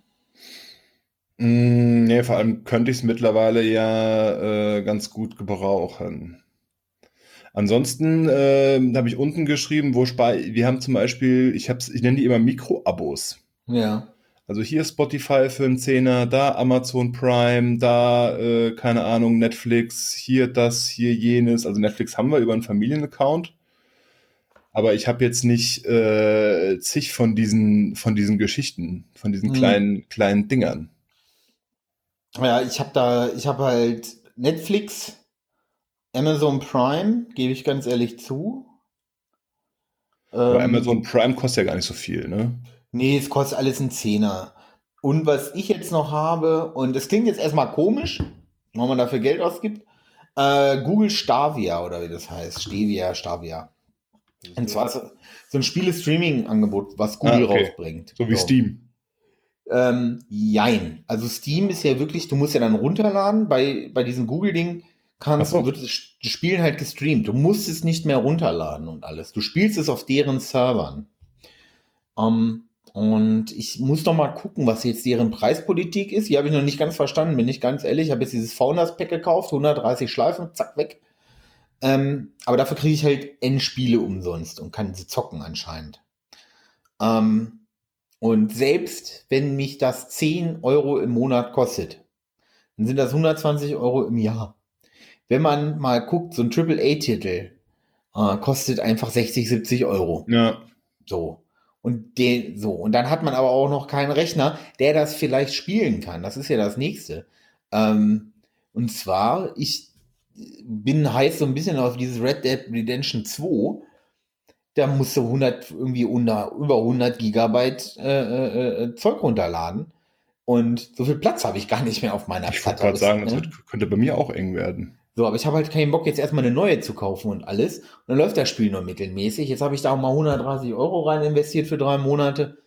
Mm, nee, vor allem könnte ich es mittlerweile ja äh, ganz gut gebrauchen. Ansonsten ähm, habe ich unten geschrieben, wo spar wir haben zum Beispiel, ich hab's, ich nenne die immer Mikro-Abos. Ja. Also hier Spotify für einen Zehner, da Amazon Prime, da, äh, keine Ahnung, Netflix, hier das, hier jenes. Also Netflix haben wir über einen Familienaccount. Aber ich habe jetzt nicht äh, zig von diesen, von diesen Geschichten, von diesen Mhm. kleinen, kleinen Dingern. Ja, ich habe da, ich habe halt Netflix, Amazon Prime, gebe ich ganz ehrlich zu. Aber Ähm, Amazon Prime kostet ja gar nicht so viel, ne? Nee, es kostet alles einen Zehner. Und was ich jetzt noch habe, und es klingt jetzt erstmal komisch, wenn man dafür Geld ausgibt, äh, Google Stavia oder wie das heißt. Stevia, Stavia. Und zwar so, so ein Spiele-Streaming-Angebot, was Google Ah, okay. rausbringt. So wie Steam. Ähm, jein. Also Steam ist ja wirklich, du musst ja dann runterladen. Bei, bei diesem Google-Ding kannst so. wird das Spielen halt gestreamt. Du musst es nicht mehr runterladen und alles. Du spielst es auf deren Servern. Ähm, und ich muss noch mal gucken, was jetzt deren Preispolitik ist. Die habe ich noch nicht ganz verstanden, bin ich ganz ehrlich. Ich habe jetzt dieses Founders Pack gekauft, 130 Schleifen, zack, weg. Ähm, aber dafür kriege ich halt Endspiele umsonst und kann sie zocken anscheinend. Ähm, und selbst wenn mich das 10 Euro im Monat kostet, dann sind das 120 Euro im Jahr. Wenn man mal guckt, so ein AAA-Titel, äh, kostet einfach 60, 70 Euro. Ja. So. Und den, so. Und dann hat man aber auch noch keinen Rechner, der das vielleicht spielen kann. Das ist ja das nächste. Ähm, und zwar, ich bin heiß so ein bisschen auf dieses Red Dead Redemption 2. Da musst du 100, irgendwie unter, über 100 Gigabyte äh, äh, äh, Zeug runterladen. Und so viel Platz habe ich gar nicht mehr auf meiner Ich wollte gerade sagen, das ne? wird, könnte bei mir auch eng werden. So, aber ich habe halt keinen Bock, jetzt erstmal eine neue zu kaufen und alles. Und dann läuft das Spiel nur mittelmäßig. Jetzt habe ich da auch mal 130 Euro rein investiert für drei Monate.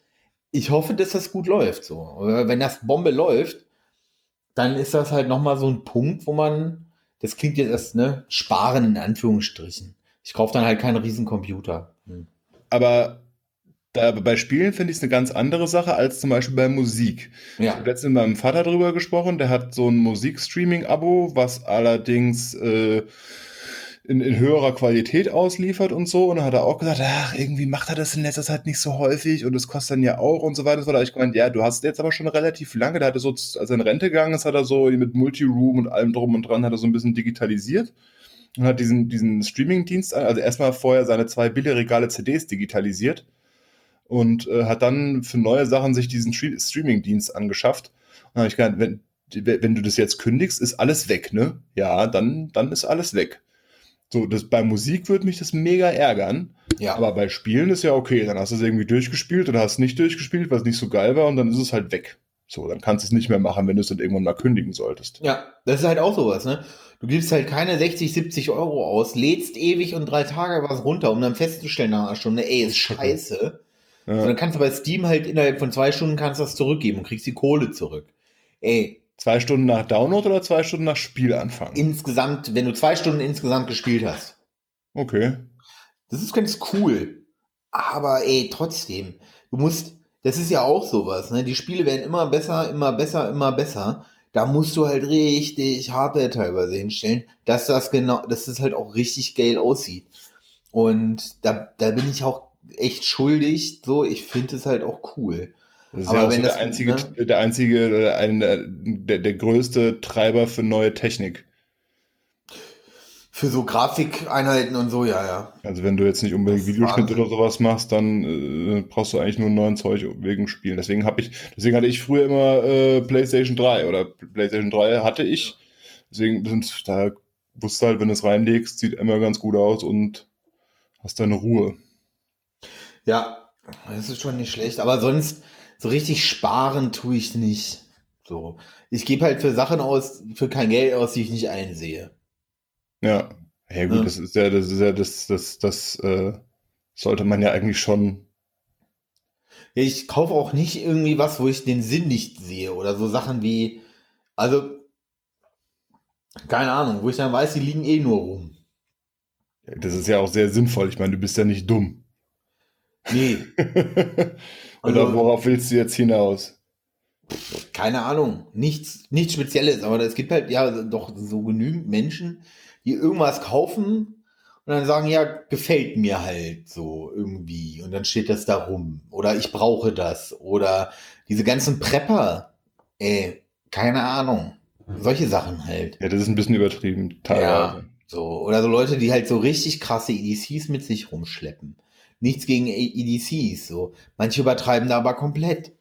Ich hoffe, dass das gut läuft. So. Wenn das Bombe läuft, dann ist das halt nochmal so ein Punkt, wo man, das klingt jetzt erst, ne, sparen in Anführungsstrichen. Ich kaufe dann halt keinen riesen Computer. Hm. Aber bei Spielen finde ich es eine ganz andere Sache als zum Beispiel bei Musik. Ja. Ich habe letztens mit meinem Vater drüber gesprochen, der hat so ein Musikstreaming-Abo, was allerdings äh, in, in höherer Qualität ausliefert und so. Und dann hat er auch gesagt, ach, irgendwie macht er das in letzter Zeit nicht so häufig und das kostet dann ja auch und so weiter. Da habe ich gemeint, ja, du hast jetzt aber schon relativ lange, da hat er so, als er in Rente gegangen ist, hat er so mit Multiroom und allem drum und dran, hat er so ein bisschen digitalisiert und hat diesen, diesen Streaming-Dienst, also erstmal vorher seine zwei Billigregale CDs digitalisiert und äh, hat dann für neue Sachen sich diesen Streaming-Dienst angeschafft. Und dann habe ich gedacht, wenn, wenn du das jetzt kündigst, ist alles weg, ne? Ja, dann, dann ist alles weg. So, das, bei Musik würde mich das mega ärgern. Ja. Aber bei Spielen ist ja okay. Dann hast du es irgendwie durchgespielt oder hast es nicht durchgespielt, weil es nicht so geil war und dann ist es halt weg. So, dann kannst du es nicht mehr machen, wenn du es dann irgendwann mal kündigen solltest. Ja, das ist halt auch sowas, ne? Du gibst halt keine 60, 70 Euro aus, lädst ewig und drei Tage was runter, um dann festzustellen nach einer Stunde, ey, ist scheiße. Ja. So, dann kannst du bei Steam halt innerhalb von zwei Stunden kannst das zurückgeben und kriegst die Kohle zurück. Ey. Zwei Stunden nach Download oder zwei Stunden nach Spielanfang? Insgesamt, wenn du zwei Stunden insgesamt gespielt hast. Okay. Das ist ganz cool. Aber ey, trotzdem, du musst, das ist ja auch sowas, ne? Die Spiele werden immer besser, immer besser, immer besser. Da musst du halt richtig Hardware teilweise hinstellen, dass das genau, dass das halt auch richtig geil aussieht. Und da, da bin ich auch echt schuldig. So, ich finde es halt auch cool. Das ist Aber ja auch wenn so der, einzige, ne? der einzige, ein, der, der größte Treiber für neue Technik. Für so Grafikeinheiten und so, ja, ja. Also wenn du jetzt nicht unbedingt Videoschnitt oder sowas machst, dann äh, brauchst du eigentlich nur neuen Zeug wegen Spielen. Deswegen habe ich, deswegen hatte ich früher immer äh, PlayStation 3 oder PlayStation 3 hatte ich. Deswegen sind da wusste halt, wenn du es reinlegst, sieht immer ganz gut aus und hast deine Ruhe. Ja, das ist schon nicht schlecht. Aber sonst, so richtig sparen tue ich nicht. So. Ich gebe halt für Sachen aus, für kein Geld aus, die ich nicht einsehe. Ja. Ja, gut, ja. das ist ja, das ist ja, das, das, das, äh, sollte man ja eigentlich schon. Ja, ich kaufe auch nicht irgendwie was, wo ich den Sinn nicht sehe. Oder so Sachen wie, also, keine Ahnung, wo ich dann weiß, die liegen eh nur rum. Das ist ja auch sehr sinnvoll. Ich meine, du bist ja nicht dumm. Nee. Oder also, worauf willst du jetzt hinaus? Keine Ahnung. Nichts, nichts Spezielles, aber es gibt halt ja doch so genügend Menschen, die irgendwas kaufen und dann sagen, ja, gefällt mir halt so irgendwie. Und dann steht das da rum. Oder ich brauche das. Oder diese ganzen Prepper. Ey, keine Ahnung. Solche Sachen halt. Ja, das ist ein bisschen übertrieben, teilweise. Ja, so. Oder so Leute, die halt so richtig krasse EDCs mit sich rumschleppen nichts gegen EDCs, so. Manche übertreiben da aber komplett.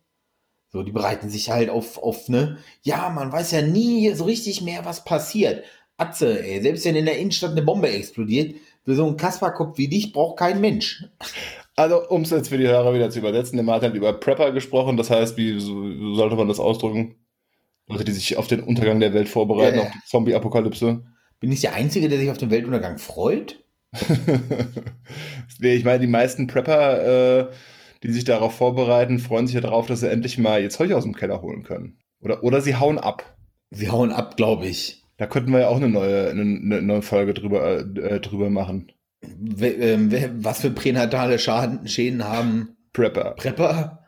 So, die bereiten sich halt auf, auf, ne, ja, man weiß ja nie so richtig mehr, was passiert. Atze, ey, selbst wenn in der Innenstadt eine Bombe explodiert, für so einen Kasperkopf wie dich braucht kein Mensch. Also, um es jetzt für die Hörer wieder zu übersetzen, der Martin hat über Prepper gesprochen, das heißt, wie so, sollte man das ausdrücken? Leute, die sich auf den Untergang der Welt vorbereiten, ja, auf die Zombie-Apokalypse. Bin ich der Einzige, der sich auf den Weltuntergang freut? ich meine, die meisten Prepper, äh, die sich darauf vorbereiten, freuen sich ja darauf, dass sie endlich mal ihr Zeug aus dem Keller holen können. Oder, oder sie hauen ab. Sie hauen ab, glaube ich. Da könnten wir ja auch eine neue, eine, eine neue Folge drüber, äh, drüber machen. Ähm, was für pränatale Schaden, Schäden haben Prepper. Prepper?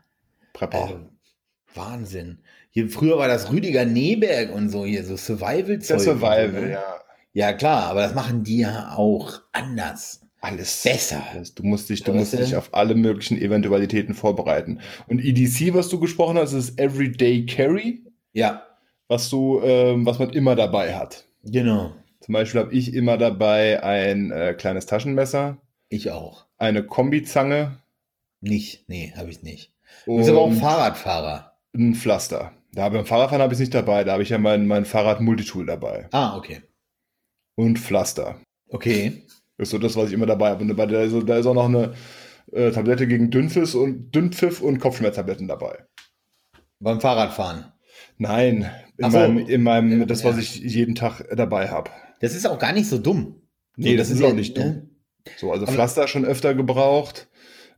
Prepper. Äh, Wahnsinn. Hier, früher war das Rüdiger Neberg und so hier, so Survival-Zeug. Survival, ja. Ja, klar, aber das machen die ja auch anders. Alles besser. Du musst dich, du musst dich auf alle möglichen Eventualitäten vorbereiten. Und EDC, was du gesprochen hast, ist Everyday Carry. Ja. Was du, ähm, was man immer dabei hat. Genau. Zum Beispiel habe ich immer dabei ein äh, kleines Taschenmesser, Ich auch. eine Kombizange Nicht, nee, habe ich nicht. Du bist aber auch und Fahrradfahrer. ein Pflaster. Da beim Fahrradfahren habe ich es nicht dabei, da habe ich ja mein, mein Fahrrad-Multitool dabei. Ah, okay. Und Pflaster. Okay. ist so das, was ich immer dabei habe. Und bei der, also, da ist auch noch eine äh, Tablette gegen Dünnpfiff und, Dünnpfiff und Kopfschmerztabletten dabei. Beim Fahrradfahren. Nein, in so. meinem, in meinem Ja, das, was ja. ich jeden Tag dabei habe. Das ist auch gar nicht so dumm. Nee, das ist auch ja- nicht dumm. ne? So, also Pflaster schon öfter gebraucht,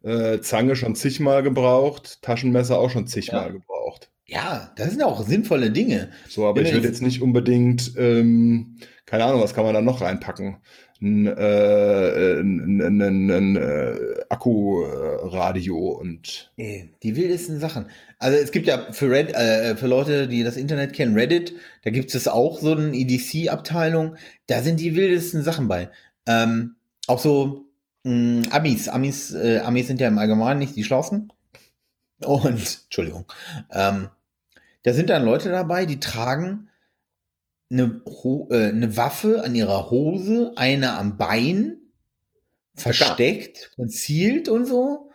äh, Zange schon zigmal gebraucht, Taschenmesser auch schon zigmal gebraucht. Ja, das sind auch sinnvolle Dinge. So, aber Wenn ich würde jetzt- nicht unbedingt, ähm, keine Ahnung, was kann man da noch reinpacken? Ein, äh, ein, ein, ein, ein äh, Akkuradio und Die wildesten Sachen. Also es gibt ja für, Red, äh, für Leute, die das Internet kennen, Reddit, da gibt es auch so eine EDC-Abteilung. Da sind die wildesten Sachen bei. Ähm, auch so mh, Amis. Amis, äh, Amis sind ja im Allgemeinen nicht die schlausten. Und, Entschuldigung. Ähm, da sind dann Leute dabei, die tragen eine, Ho äh, eine Waffe an ihrer Hose, eine am Bein, versteckt, concealed und so.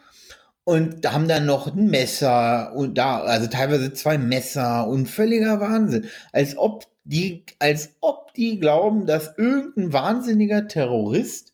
Und da haben dann noch ein Messer und da, also teilweise zwei Messer und völliger Wahnsinn. Als ob die, als ob die glauben, dass irgendein wahnsinniger Terrorist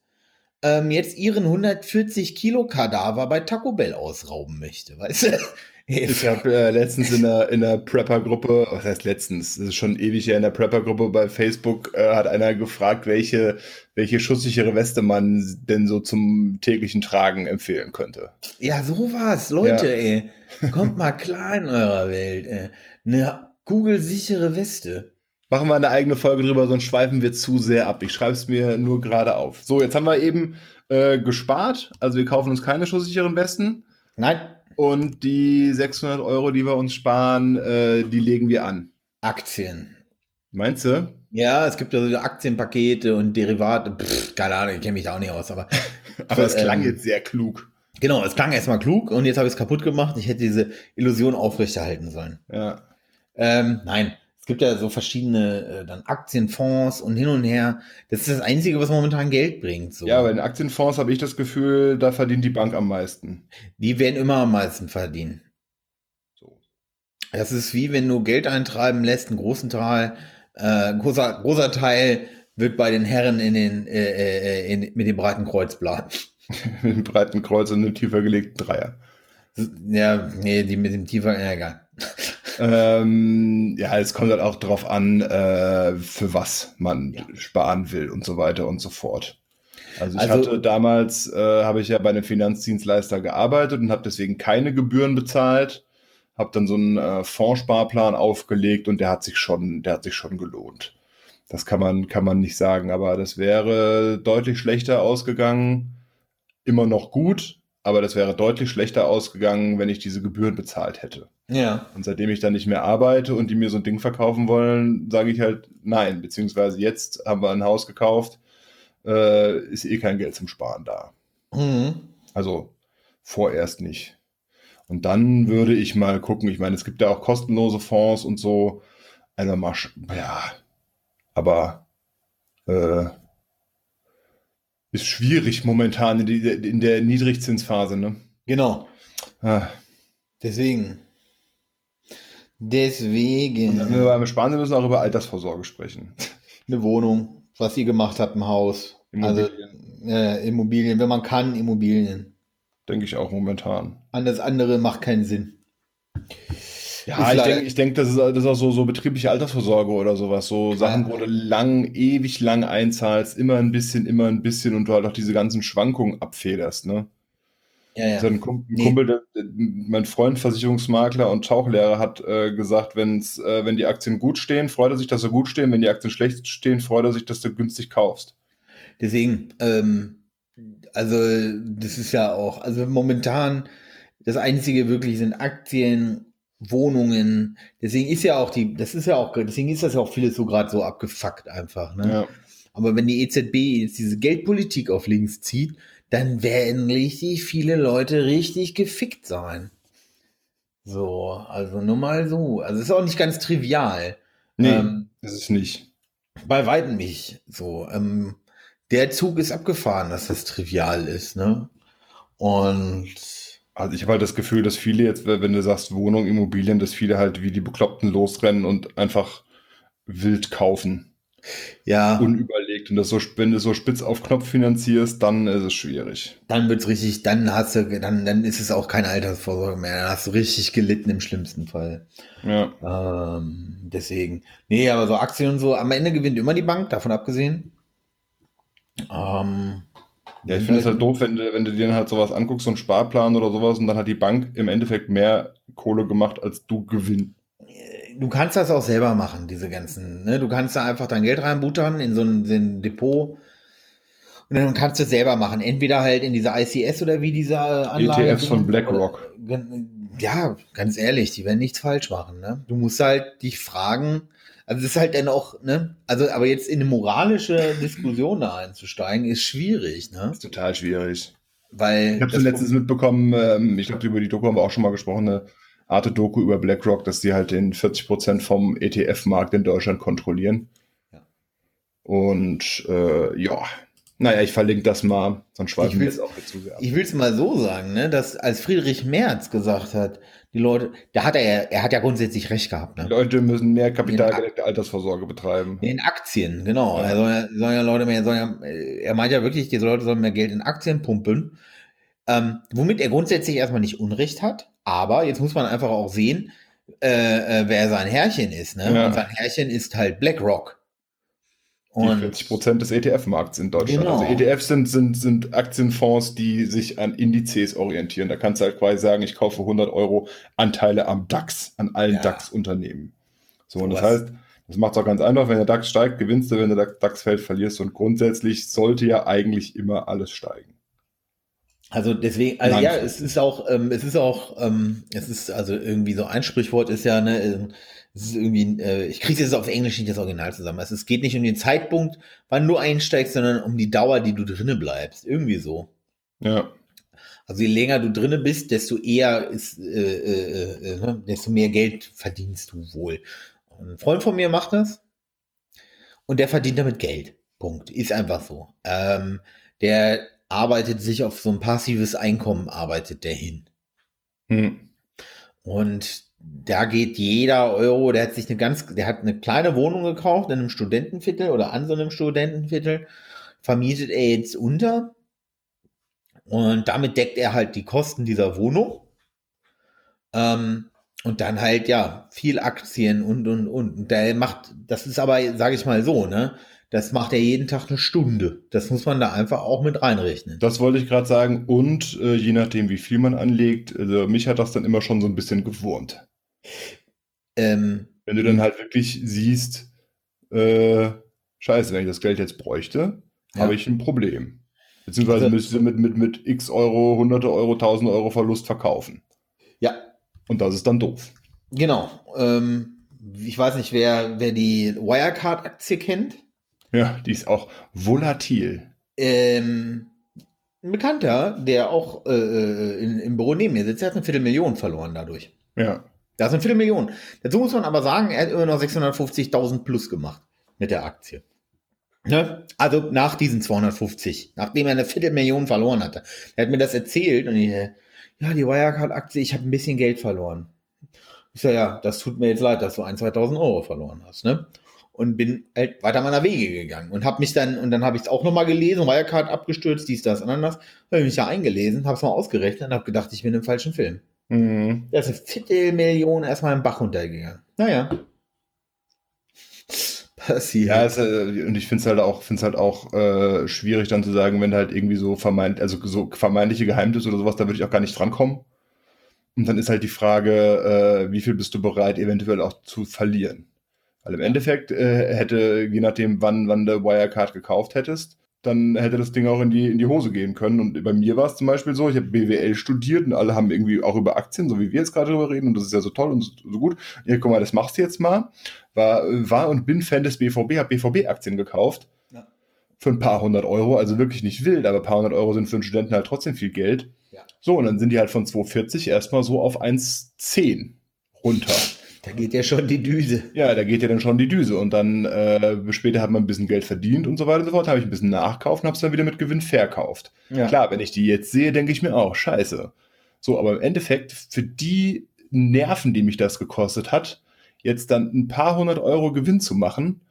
ähm, jetzt ihren 140 Kilo Kadaver bei Taco Bell ausrauben möchte, weißt du? Ich habe äh, letztens in der, in der Prepper-Gruppe, was heißt letztens, das ist schon ewig her, in der Prepper-Gruppe bei Facebook äh, hat einer gefragt, welche, welche schusssichere Weste man denn so zum täglichen Tragen empfehlen könnte. Ja, sowas, Leute, Ja. ey. Kommt mal klar in eurer Welt, ey. Eine kugelsichere Weste. Machen wir eine eigene Folge drüber, sonst schweifen wir zu sehr ab. Ich schreibe es mir nur gerade auf. So, jetzt haben wir eben äh, gespart, also wir kaufen uns keine schusssicheren Westen Nein, und die 600 Euro, die wir uns sparen, äh, die legen wir an. Aktien. Meinst du? Ja, es gibt ja so Aktienpakete und Derivate. Pff, keine Ahnung, ich kenne mich da auch nicht aus, aber Aber es Ähm, klang jetzt sehr klug. genau, es klang erstmal klug und jetzt habe ich es kaputt gemacht. Ich hätte diese Illusion aufrechterhalten sollen. Ja. Ähm, nein, gibt ja so verschiedene äh, dann Aktienfonds und hin und her. Das ist das Einzige, was momentan Geld bringt. So. Ja, bei den Aktienfonds habe ich das Gefühl, da verdient die Bank am meisten. Die werden immer am meisten verdienen. So. Das ist wie wenn du Geld eintreiben lässt, einen großen Teil, äh, großer, großer Teil wird bei den Herren in den, äh, äh, in, mit dem breiten Kreuz bleiben. Mit einem breiten Kreuz und einem tiefer gelegten Dreier. Ja, nee, die mit dem tiefer, ja, egal. Ähm, ja, es kommt halt auch drauf an, äh, für was man Ja. sparen will und so weiter und so fort. Also ich Also- hatte damals, äh, habe ich ja bei einem Finanzdienstleister gearbeitet und habe deswegen keine Gebühren bezahlt. Habe dann so einen äh, Fondssparplan aufgelegt und der hat sich schon, der hat sich schon gelohnt. Das kann man, kann man nicht sagen, aber das wäre deutlich schlechter ausgegangen. Immer noch gut, aber das wäre deutlich schlechter ausgegangen, wenn ich diese Gebühren bezahlt hätte. Ja. Und seitdem ich dann nicht mehr arbeite und die mir so ein Ding verkaufen wollen, sage ich halt nein. Beziehungsweise jetzt haben wir ein Haus gekauft, äh, ist eh kein Geld zum Sparen da. Mhm. Also vorerst nicht. Und dann würde ich mal gucken, ich meine, es gibt ja auch kostenlose Fonds und so. Also mal, ja, aber äh, ist schwierig momentan in, die, in der Niedrigzinsphase, ne? Genau. Ah. Deswegen. Und wenn wir Deswegen. beim Sparen müssen auch über Altersvorsorge sprechen. Eine Wohnung, was ihr gemacht habt im Haus. Also Immobilien. äh, Immobilien, wenn man kann, Immobilien. Denke ich auch momentan. Alles andere macht keinen Sinn. Ja, ich denke, ich denk, das, ist, das ist auch so, so betriebliche Altersvorsorge oder sowas. So Sachen, wo du lang, ewig lang einzahlst, immer ein bisschen, immer ein bisschen und du halt auch diese ganzen Schwankungen abfederst, ne? Ja, ja. So ein. Kumpel, der, mein Freund, Versicherungsmakler und Tauchlehrer, hat äh, gesagt, wenn's, äh, wenn die Aktien gut stehen, freut er sich, dass sie gut stehen. Wenn die Aktien schlecht stehen, freut er sich, dass du günstig kaufst. Deswegen, ähm, also das ist ja auch, also momentan das einzige wirklich sind Aktien, Wohnungen. Deswegen ist ja auch die, das ist ja auch, deswegen ist das ja auch vieles so gerade so abgefuckt einfach. Ne? Ja. Aber wenn die EZB jetzt diese Geldpolitik auf links zieht, dann werden richtig viele Leute richtig gefickt sein. So, also nur mal so. Also ist auch nicht ganz trivial. Nee, Ähm, das ist nicht. Bei weitem nicht. So, ähm, der Zug ist abgefahren, dass das trivial ist, ne? Und Also ich habe halt das Gefühl, dass viele jetzt, wenn du sagst Wohnung, Immobilien, dass viele halt wie die Bekloppten losrennen und einfach wild kaufen. ja, Unüberlegt. Und das so, wenn du so spitz auf Knopf finanzierst, dann ist es schwierig. dann wird's richtig, dann hast du, dann, dann ist es auch keine Altersvorsorge mehr. Dann hast du richtig gelitten im schlimmsten Fall. Ja. Ähm, deswegen. Nee, aber so Aktien und so, am Ende gewinnt immer die Bank, davon abgesehen. Ähm, Ja, ich finde es halt doof, wenn du, wenn du dir dann halt sowas anguckst, so einen Sparplan oder sowas, und dann hat die Bank im Endeffekt mehr Kohle gemacht, als du Gewinn. du kannst das auch selber machen, diese ganzen. Ne? Du kannst da einfach dein Geld reinbuttern in so ein, ein Depot. Und dann kannst du es selber machen. Entweder halt in diese ICS oder wie diese Anlage. ETFs von BlackRock. Ja, ganz ehrlich, die werden nichts falsch machen. Ne? Du musst halt dich fragen, also das ist halt dann auch, ne, also aber jetzt in eine moralische Diskussion da einzusteigen, ist schwierig, ne? Ist total schwierig. Weil Ich habe das- letztens mitbekommen, ähm, ich glaube, über die Doku haben wir auch schon mal gesprochen, eine Arte Doku über BlackRock, dass die halt den 40% vom ETF-Markt in Deutschland kontrollieren. Ja. Und äh, ja, naja, ich verlinke das mal, sonst Ich schweifen wir jetzt auch zu sehr ab. Ich will es mal so sagen, ne, dass als Friedrich Merz gesagt hat, die Leute, da hat er, ja- er hat ja grundsätzlich recht gehabt, Die ne? Leute müssen mehr kapitalgedeckte Altersvorsorge betreiben. In Aktien, genau. Ja. Er soll ja, sollen ja Leute mehr, sollen ja, er meint ja wirklich, diese Leute sollen mehr Geld in Aktien pumpen. Ähm, womit er grundsätzlich erstmal nicht Unrecht hat, aber jetzt muss man einfach auch sehen, äh, äh, wer sein Herrchen ist, ne? Ja. Und sein Herrchen ist halt BlackRock. Die Und 40% des ETF-Markts in Deutschland. Genau. Also ETFs sind, sind, sind Aktienfonds, die sich an Indizes orientieren. Da kannst du halt quasi sagen, ich kaufe 100 Euro Anteile am DAX, an allen Ja. DAX-Unternehmen. So, und das heißt, das macht es auch ganz einfach, wenn der DAX steigt, gewinnst du, wenn der DAX fällt, verlierst du. Und grundsätzlich sollte ja eigentlich immer alles steigen. Also deswegen, also ja, Langfristig. es ist auch, ähm, es ist auch, ähm, es ist also irgendwie so ein Sprichwort ist ja, ne, ähm, es ist irgendwie, äh, ich kriege jetzt auf Englisch nicht das Original zusammen. Also es geht nicht um den Zeitpunkt, wann du einsteigst, sondern um die Dauer, die du drinne bleibst. Irgendwie so. Ja. Also je länger du drinne bist, desto eher ist, äh, äh, äh, ne, desto mehr Geld verdienst du wohl. Ein Freund von mir macht das und der verdient damit Geld. Punkt. Ist einfach so. Ähm, der arbeitet sich auf so ein passives Einkommen, arbeitet der hin. Hm. Und da geht jeder Euro, der hat sich eine ganz, der hat eine kleine Wohnung gekauft in einem Studentenviertel oder an so einem Studentenviertel, vermietet er jetzt unter. Und damit deckt er halt die Kosten dieser Wohnung. Ähm, und dann halt, ja, viel Aktien und, und, und. Und der macht, das ist aber, sage ich mal so, ne? Das macht er jeden Tag eine Stunde. Das muss man da einfach auch mit reinrechnen. Das wollte ich gerade sagen. Und äh, je nachdem, wie viel man anlegt, also mich hat das dann immer schon so ein bisschen gewurmt. Ähm, Wenn du dann halt wirklich siehst, äh, scheiße, wenn ich das Geld jetzt bräuchte, Ja. habe ich ein Problem. Beziehungsweise Also- müsste mit, mit, mit x Euro, hunderte Euro, tausend Euro Verlust verkaufen. ja, Und das ist dann doof. Genau. Ähm, ich weiß nicht, wer, wer die Wirecard-Aktie kennt. Ja, die ist auch volatil. Ähm, ein Bekannter, der auch äh, äh, in, im Büro neben mir sitzt, der hat eine Viertelmillion verloren dadurch. Ja. Das ist eine Viertelmillion. Dazu muss man aber sagen, er hat immer noch 650.000 plus gemacht mit der Aktie. Ne? Also nach diesen 250, nachdem er eine Viertelmillion verloren hatte. Er hat mir das erzählt und ich, äh, ja, die Wirecard-Aktie, ich habe ein bisschen Geld verloren. Ich sage, ja, das tut mir jetzt leid, dass du 1.000, 2.000 Euro verloren hast, ne? Und bin halt weiter meiner Wege gegangen und habe mich dann, und dann habe ich es auch nochmal gelesen, Wirecard abgestürzt, dies, das, ananas. Habe mich ja eingelesen, habe es mal ausgerechnet und habe gedacht, ich bin im falschen Film. Mhm. Da ist eine Viertelmillion erstmal im Bach runtergegangen. Naja. Passiert. Ja, es, äh, und ich finde es halt auch, find's halt auch äh, schwierig dann zu sagen, wenn halt irgendwie so vermeint, also so vermeintliche Geheimnisse oder sowas, da würde ich auch gar nicht drankommen. Und dann ist halt die Frage, äh, wie viel bist du bereit, eventuell auch zu verlieren? Weil im Endeffekt äh, hätte, je nachdem, wann, wann du Wirecard gekauft hättest, dann hätte das Ding auch in die, in die Hose gehen können. Und bei mir war es zum Beispiel so, ich habe BWL studiert und alle haben irgendwie auch über Aktien, so wie wir jetzt gerade drüber reden, und das ist ja so toll und so, so gut. Ja, guck mal, das machst du jetzt mal. War, war und bin Fan des BVB, habe BVB-Aktien gekauft. Ja. Für ein paar hundert Euro, also wirklich nicht wild, aber ein paar hundert Euro sind für einen Studenten halt trotzdem viel Geld. Ja. So, und dann sind die halt von 2,40 erstmal so auf 1,10 runter. Da geht ja schon die Düse. Ja, da geht ja dann schon die Düse. Und dann äh, später hat man ein bisschen Geld verdient und so weiter und so fort. Habe ich ein bisschen nachkauft und habe es dann wieder mit Gewinn verkauft. Ja. Klar, wenn ich die jetzt sehe, denke ich mir auch, scheiße. So, aber im Endeffekt, für die Nerven, die mich das gekostet hat, jetzt dann ein paar hundert Euro Gewinn zu machen,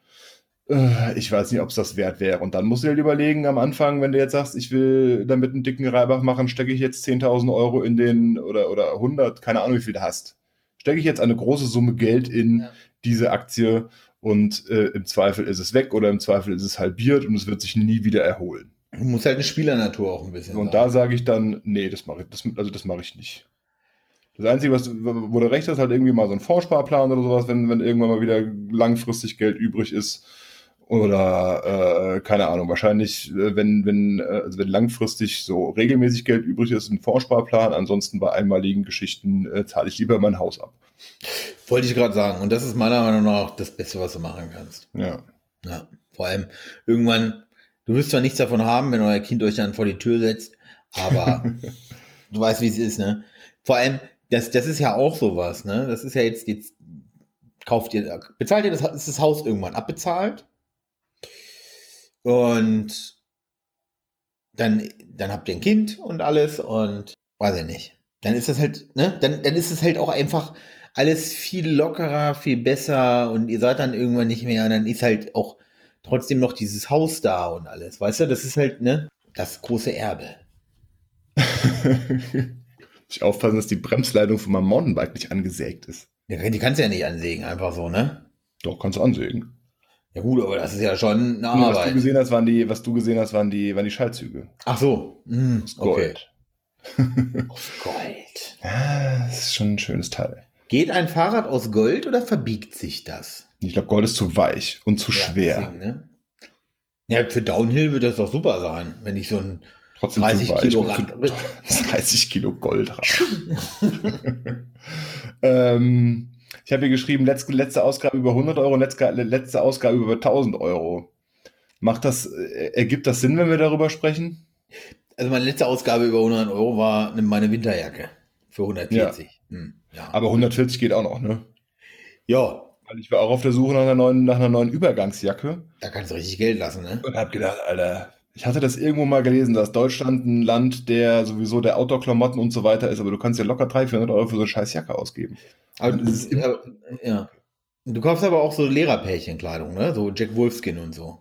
äh, ich weiß nicht, ob es das wert wäre. Und dann musst du dir halt überlegen am Anfang, wenn du jetzt sagst, ich will damit einen dicken Reibach machen, stecke ich jetzt 10.000 Euro in den oder, oder 100, keine Ahnung, wie viel du hast. Stecke ich jetzt eine große Summe Geld in Ja. diese Aktie und äh, im Zweifel ist es weg oder im Zweifel ist es halbiert und es wird sich nie wieder erholen. Du musst halt eine Spielernatur auch ein bisschen. Und da sage ich dann, nee, das mache ich, das, also das mache ich nicht. Das Einzige, was, wo du recht hast, halt irgendwie mal so ein Fondssparplan oder sowas, wenn, wenn irgendwann mal wieder langfristig Geld übrig ist. Oder, äh, keine Ahnung, wahrscheinlich, äh, wenn, wenn, äh, also wenn langfristig so regelmäßig Geld übrig ist, ein Fondssparplan. Ansonsten bei einmaligen Geschichten äh, zahle ich lieber mein Haus ab. Wollte ich gerade sagen. Und das ist meiner Meinung nach das Beste, was du machen kannst. Ja. Ja. Vor allem irgendwann, du wirst zwar nichts davon haben, wenn euer Kind euch dann vor die Tür setzt, aber du weißt, wie es ist, ne? Vor allem, das, das ist ja auch sowas, ne? Das ist ja jetzt, jetzt kauft ihr, bezahlt ihr das, ist das Haus irgendwann abbezahlt? Und dann, dann habt ihr ein Kind und alles und weiß ich nicht. Dann ist das halt, ne? Dann, dann ist es halt auch einfach alles viel lockerer, viel besser und ihr seid dann irgendwann nicht mehr und dann ist halt auch trotzdem noch dieses Haus da und alles. Weißt du, das ist halt, ne? Das große Erbe. ich aufpassen, dass die Bremsleitung von meinem Mountainbike nicht angesägt ist. Ja, Die kannst du ja nicht ansägen, einfach so, ne? Doch, kannst du ansägen. Ja gut, aber das ist ja schon eine Nee, was du Arbeit. gesehen hast, waren die, was du gesehen hast, waren die, waren die Schaltzüge. Ach so. Hm, Das okay. Gold. Gold. Ja, das ist schon ein schönes Teil. Geht ein Fahrrad aus Gold oder verbiegt sich das? Ich glaube, Gold ist zu weich und zu schwer. deswegen, ne? Ja, für Downhill wird das doch super sein, wenn ich so ein Trotzdem 30 zu weich. Kilo Rad. zu 30 Kilo Gold rein. ähm, ich habe hier geschrieben, letzte, letzte Ausgabe über 100 Euro, letzte, letzte Ausgabe über 1000 Euro. Macht das, äh, ergibt das Sinn, wenn wir darüber sprechen? Also meine letzte Ausgabe über 100 Euro war ne- meine Winterjacke für 140. Hm, ja. Aber 140 geht auch noch, ne? ja, Weil ich war auch auf der Suche nach einer neuen, nach einer neuen Übergangsjacke da kannst du richtig Geld lassen, ne? und habe gedacht, Alter, ich hatte das irgendwo mal gelesen, dass Deutschland ein Land, der sowieso der Outdoor-Klamotten und so weiter ist, aber du kannst ja locker 300, 400 Euro für so eine scheiß Jacke ausgeben. Aber, Das ist äh, ja. Du kaufst aber auch so Lehrerpärchenkleidung, ne? So Jack Wolfskin und so.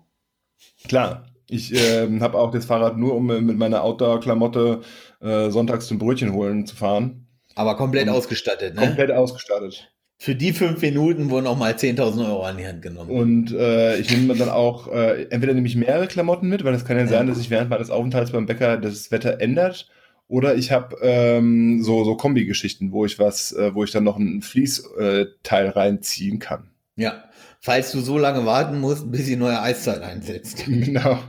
Klar, ich ähm, habe auch das Fahrrad nur, um äh, mit meiner Outdoor-Klamotte äh, sonntags zum Brötchen holen zu fahren. Aber komplett Und ausgestattet, ne? Komplett ausgestattet. Für die fünf Minuten wurden auch mal 10.000 Euro an die Hand genommen. Und äh, ich nehme dann auch, äh, entweder nehme ich mehrere Klamotten mit, weil es kann ja sein, dass sich während meines Aufenthalts beim Bäcker das Wetter ändert. Oder ich habe ähm, so, so Kombi-Geschichten, wo ich was, äh, wo ich dann noch ein Fließteil äh, reinziehen kann. Ja. Falls du so lange warten musst, bis die neue Eiszeit einsetzt. genau.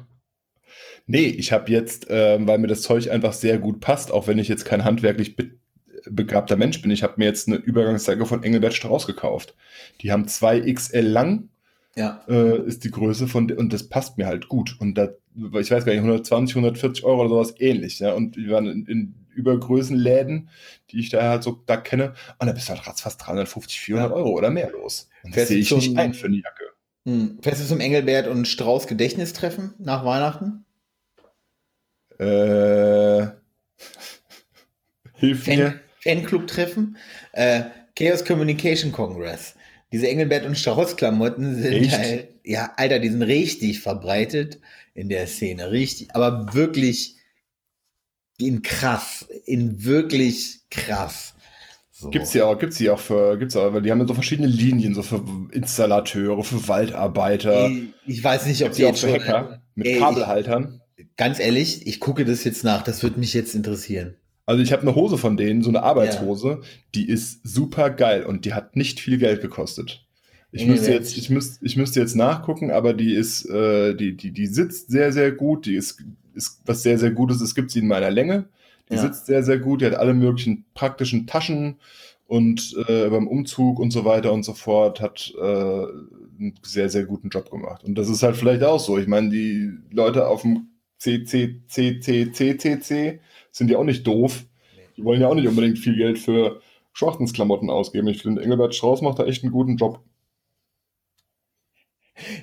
Nee, ich habe jetzt, ähm, weil mir das Zeug einfach sehr gut passt, auch wenn ich jetzt kein handwerklich be begabter Mensch bin, ich habe mir jetzt eine Übergangsjacke von Engelbert Strauß gekauft. Die haben 2XL lang, Ja. äh, ist die Größe von, und das passt mir halt gut. Und da, ich weiß gar nicht, 120, 140 Euro oder sowas ähnlich, ja. Und wir waren in, in Übergrößenläden, die ich da halt so da kenne, und da bist du halt ratzfatz 350, 400 Ja. Euro oder mehr los. Und das sehe ich nicht ein für eine Jacke. Hm. Fährst du zum Engelbert und Strauß Gedächtnistreffen nach Weihnachten? Äh, hilf Fan, mir. Fanclub-Treffen? Äh, Chaos Communication Congress. Diese Engelbert und Strauß-Klamotten sind Echt? halt, ja, Alter, die sind richtig verbreitet in der Szene. Richtig, aber wirklich in krass. In wirklich krass. So. Gibt's ja auch, gibt's die auch für, gibt's auch, weil die haben ja so verschiedene Linien, so für Installateure, für Waldarbeiter, Ich, ich weiß nicht, ob gibt's die auch für schon. Hacker mit Ey, ich- Kabelhaltern. Ganz ehrlich, ich gucke das jetzt nach. Das würde mich jetzt interessieren. Also ich habe eine Hose von denen, so eine Arbeitshose, die ist super geil und die hat nicht viel Geld gekostet. Ich Nee, müsste jetzt, ich müsste, ich müsste jetzt nachgucken, aber die ist, äh, die, die, die sitzt sehr, sehr gut. Die ist, ist was sehr, sehr Gutes. Es gibt sie in meiner Länge. Die Ja. sitzt sehr, sehr gut. Die hat alle möglichen praktischen Taschen und äh, beim Umzug und so weiter und so fort hat äh, einen sehr, sehr guten Job gemacht. Und das ist halt vielleicht auch so. Ich meine, die Leute auf dem CCCCCCC sind ja auch nicht doof. Die wollen ja auch nicht unbedingt viel Geld für Schwachtensklamotten ausgeben. Ich finde, Engelbert Strauß macht da echt einen guten Job.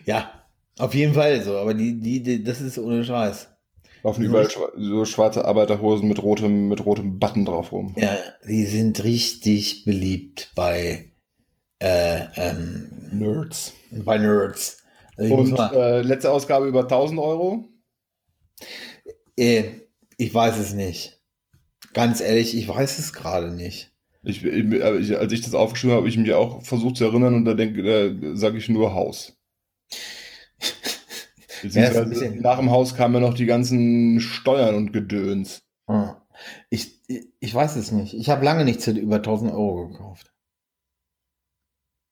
Ja, auf jeden Fall so, aber die, die, die das ist ohne Scheiß. Laufen überall schwa- so schwarze Arbeiterhosen mit rotem, mit rotem Button drauf rum. Ja, die sind richtig beliebt bei, äh, ähm, Nerds. bei Nerds. Also Und äh, letzte Ausgabe über 1000 Euro. äh, ich weiß es nicht. Ganz ehrlich, ich weiß es gerade nicht. Ich, ich, als ich das aufgeschrieben habe, habe ich mich auch versucht zu erinnern und da denke, da sage ich nur Haus. Ja, nach dem Haus kamen ja noch die ganzen Steuern und Gedöns. Hm. Ich, ich, weiß es nicht. Ich habe lange nichts über 1000 Euro gekauft.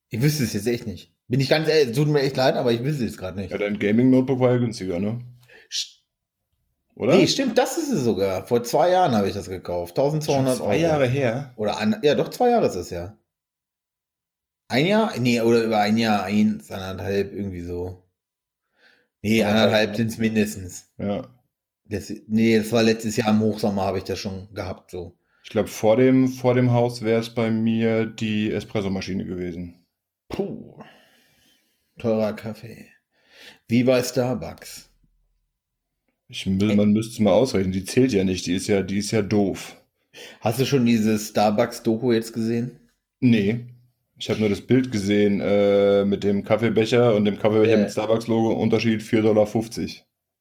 Ich wüsste es jetzt echt nicht. Bin ich ganz ehrlich, tut mir echt leid, aber ich wüsste es gerade nicht. Ja, dein Gaming-Notebook war ja günstiger, ne? St- Oder? Nee, stimmt, das ist es sogar. Vor zwei Jahren habe ich das gekauft. 1200 Schon Euro. zwei Jahre her. Oder ein, ja, doch, zwei Jahre ist es ja. Ein Jahr? Nee, oder über ein Jahr, eins, anderthalb, irgendwie so. Nee, Anderthalb, sind es mindestens. Ja. Das, nee, das war letztes Jahr im Hochsommer, habe ich das schon gehabt, so. Ich glaube, vor dem, vor dem Haus wäre es bei mir die Espressomaschine gewesen. Puh. Teurer Kaffee. Wie bei Starbucks. Ich, mü- man müsste es mal ausrechnen. Die zählt ja nicht. Die ist ja, die ist ja doof. Hast du schon dieses Starbucks-Doku jetzt gesehen? Nee. Ich habe nur das Bild gesehen äh, mit dem Kaffeebecher und dem Kaffeebecher Ja. mit Starbucks-Logo. Unterschied 4,50 Dollar.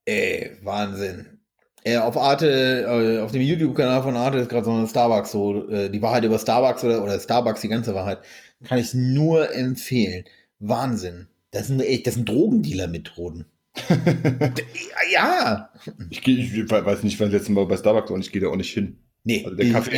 Ey, Wahnsinn. Äh, auf Arte, äh, auf dem YouTube-Kanal von Arte ist gerade so eine Starbucks, so äh, die Wahrheit über Starbucks oder, oder Starbucks, die ganze Wahrheit. Kann ich nur empfehlen. Wahnsinn. Das sind echt, das sind Drogendealer-Methoden. Ja. Ich, geh, ich weiß nicht, wann das letzte Mal bei Starbucks war und ich gehe da auch nicht hin. Nee, Also der Kaffee-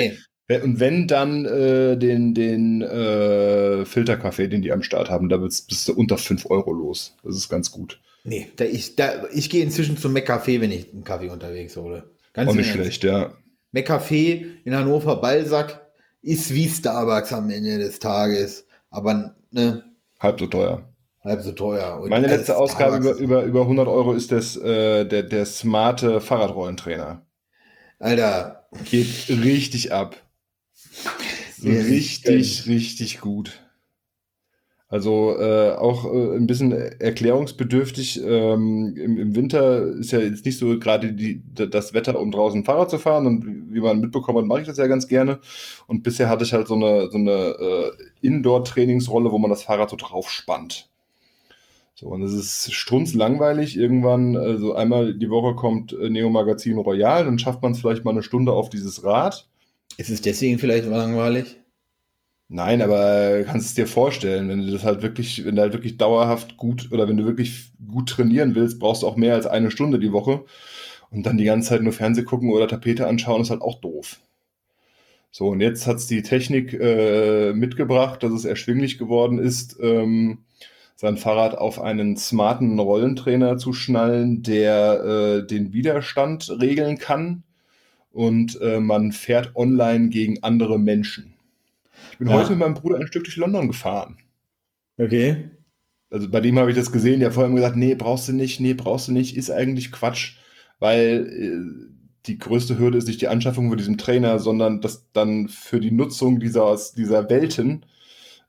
nee. Und wenn dann äh, den, den äh, Filterkaffee, den die am Start haben, da bist, du unter 5 Euro los. Das ist ganz gut. Nee, da, ich, da, ich gehe inzwischen zum McCafé, wenn ich einen Kaffee unterwegs hole. Ganz Auch nicht Ernst. schlecht, ja. McCafé in Hannover Balsack ist wie Starbucks am Ende des Tages, aber ne, Halb so teuer. Halb so teuer. Und Meine letzte Ausgabe über, über, über 100 Euro ist das, äh, der, der smarte Fahrradrollentrainer. Alter, Geht richtig ab. So richtig, richtig gut. Also äh, auch äh, ein bisschen erklärungsbedürftig. Ähm, im, Im Winter ist ja jetzt nicht so gerade das Wetter, um draußen Fahrrad zu fahren. Und wie man mitbekommen hat, mache ich das ja ganz gerne. Und bisher hatte ich halt so eine, so eine äh, Indoor-Trainingsrolle, wo man das Fahrrad so drauf spannt. So, und es ist strunzlangweilig. Irgendwann, also einmal die Woche kommt äh, Neo Magazin Royal, dann schafft man es vielleicht mal eine Stunde auf dieses Rad. ist es deswegen vielleicht langweilig? Nein, aber kannst es dir vorstellen, wenn du das halt wirklich, wenn du halt wirklich dauerhaft gut oder wenn du wirklich gut trainieren willst, brauchst du auch mehr als eine Stunde die Woche. Und dann die ganze Zeit nur Fernseh gucken oder Tapete anschauen, ist halt auch doof. So, und jetzt hat's die Technik äh, mitgebracht, dass es erschwinglich geworden ist, ähm, sein Fahrrad auf einen smarten Rollentrainer zu schnallen, der äh, den Widerstand regeln kann. Und äh, man fährt online gegen andere Menschen. Ich bin Ja. heute mit meinem Bruder ein Stück durch London gefahren. Okay. Also bei dem habe ich das gesehen, der hat vorher immer gesagt, nee, brauchst du nicht, nee, brauchst du nicht, ist eigentlich Quatsch, weil äh, die größte Hürde ist nicht die Anschaffung von diesem Trainer, sondern das dann für die Nutzung dieser, dieser Welten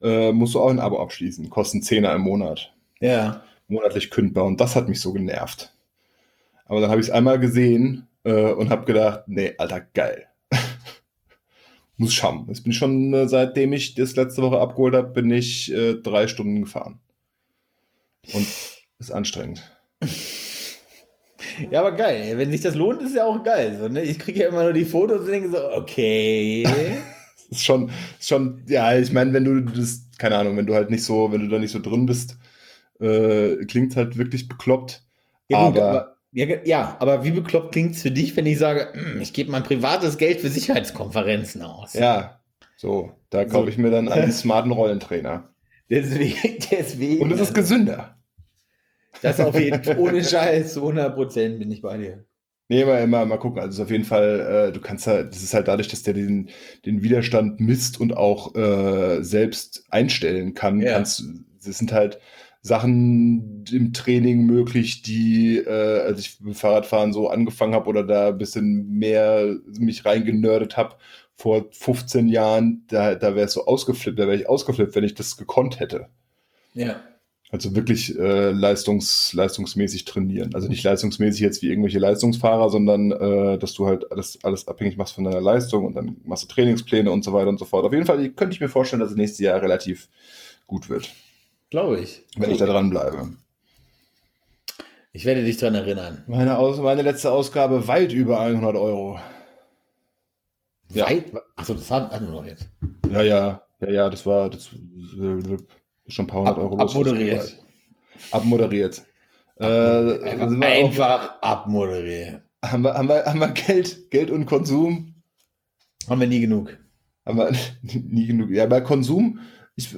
äh, musst du auch ein Abo abschließen, kosten Zehner im Monat, Ja. monatlich kündbar und das hat mich so genervt. Aber dann habe ich es einmal gesehen äh, und habe gedacht, nee, Alter, geil. Muss schaffen. Jetzt bin ich schon, äh, seitdem ich das letzte Woche abgeholt habe, bin ich äh, drei Stunden gefahren. Und ist anstrengend. Ja, aber geil. Wenn sich das lohnt, ist ja auch geil. So, ne? Ich kriege ja immer nur die Fotos und denke so, okay. Ist schon, ist schon, ja, ich meine, wenn du das, keine Ahnung, wenn du halt nicht so, wenn du da nicht so drin bist, äh, klingt halt wirklich bekloppt. Ja, gut, Aber- aber, ja, ja, aber wie bekloppt klingt es für dich, wenn ich sage, "Hm, ich gebe mein privates Geld für Sicherheitskonferenzen aus? Ja, so, da kaufe So. ich mir dann einen smarten Rollentrainer. Deswegen, deswegen. Und es ist gesünder. Das auf jeden Fall, ohne Scheiß, zu 100 Prozent bin ich bei dir. Nee, mal, immer mal gucken. Also auf jeden Fall, äh, du kannst halt, das ist halt dadurch, dass der den, den Widerstand misst und auch äh, selbst einstellen kann, Ja. kannst, das sind halt Sachen im Training möglich, die, äh, als ich mit Fahrradfahren so angefangen habe oder da ein bisschen mehr mich reingenördet habe, vor 15 Jahren, da, da wäre es so ausgeflippt, da wäre ich ausgeflippt, wenn ich das gekonnt hätte. Ja. Also wirklich äh, leistungs, leistungsmäßig trainieren. Also nicht leistungsmäßig jetzt wie irgendwelche Leistungsfahrer, sondern äh, dass du halt alles, alles abhängig machst von deiner Leistung und dann machst du Trainingspläne und so weiter und so fort. Auf jeden Fall könnte ich mir vorstellen, dass es nächstes Jahr relativ gut wird. Glaube ich. Wenn ich da dran bleibe. Ich werde dich dran erinnern. Meine, Aus meine letzte Ausgabe weit über 100 Euro. Ja. Weit? Achso, das haben wir noch jetzt. Ja, ja, ja, ja, das war das, äh, schon ein paar hundert Ab, Euro. abmoderiert. Abmoderiert. Äh, Einfach, abmoderiert. Haben, wir, haben, wir, haben wir Geld, Geld und Konsum? Haben wir nie genug. Haben wir nie genug. Ja, bei Konsum, ich,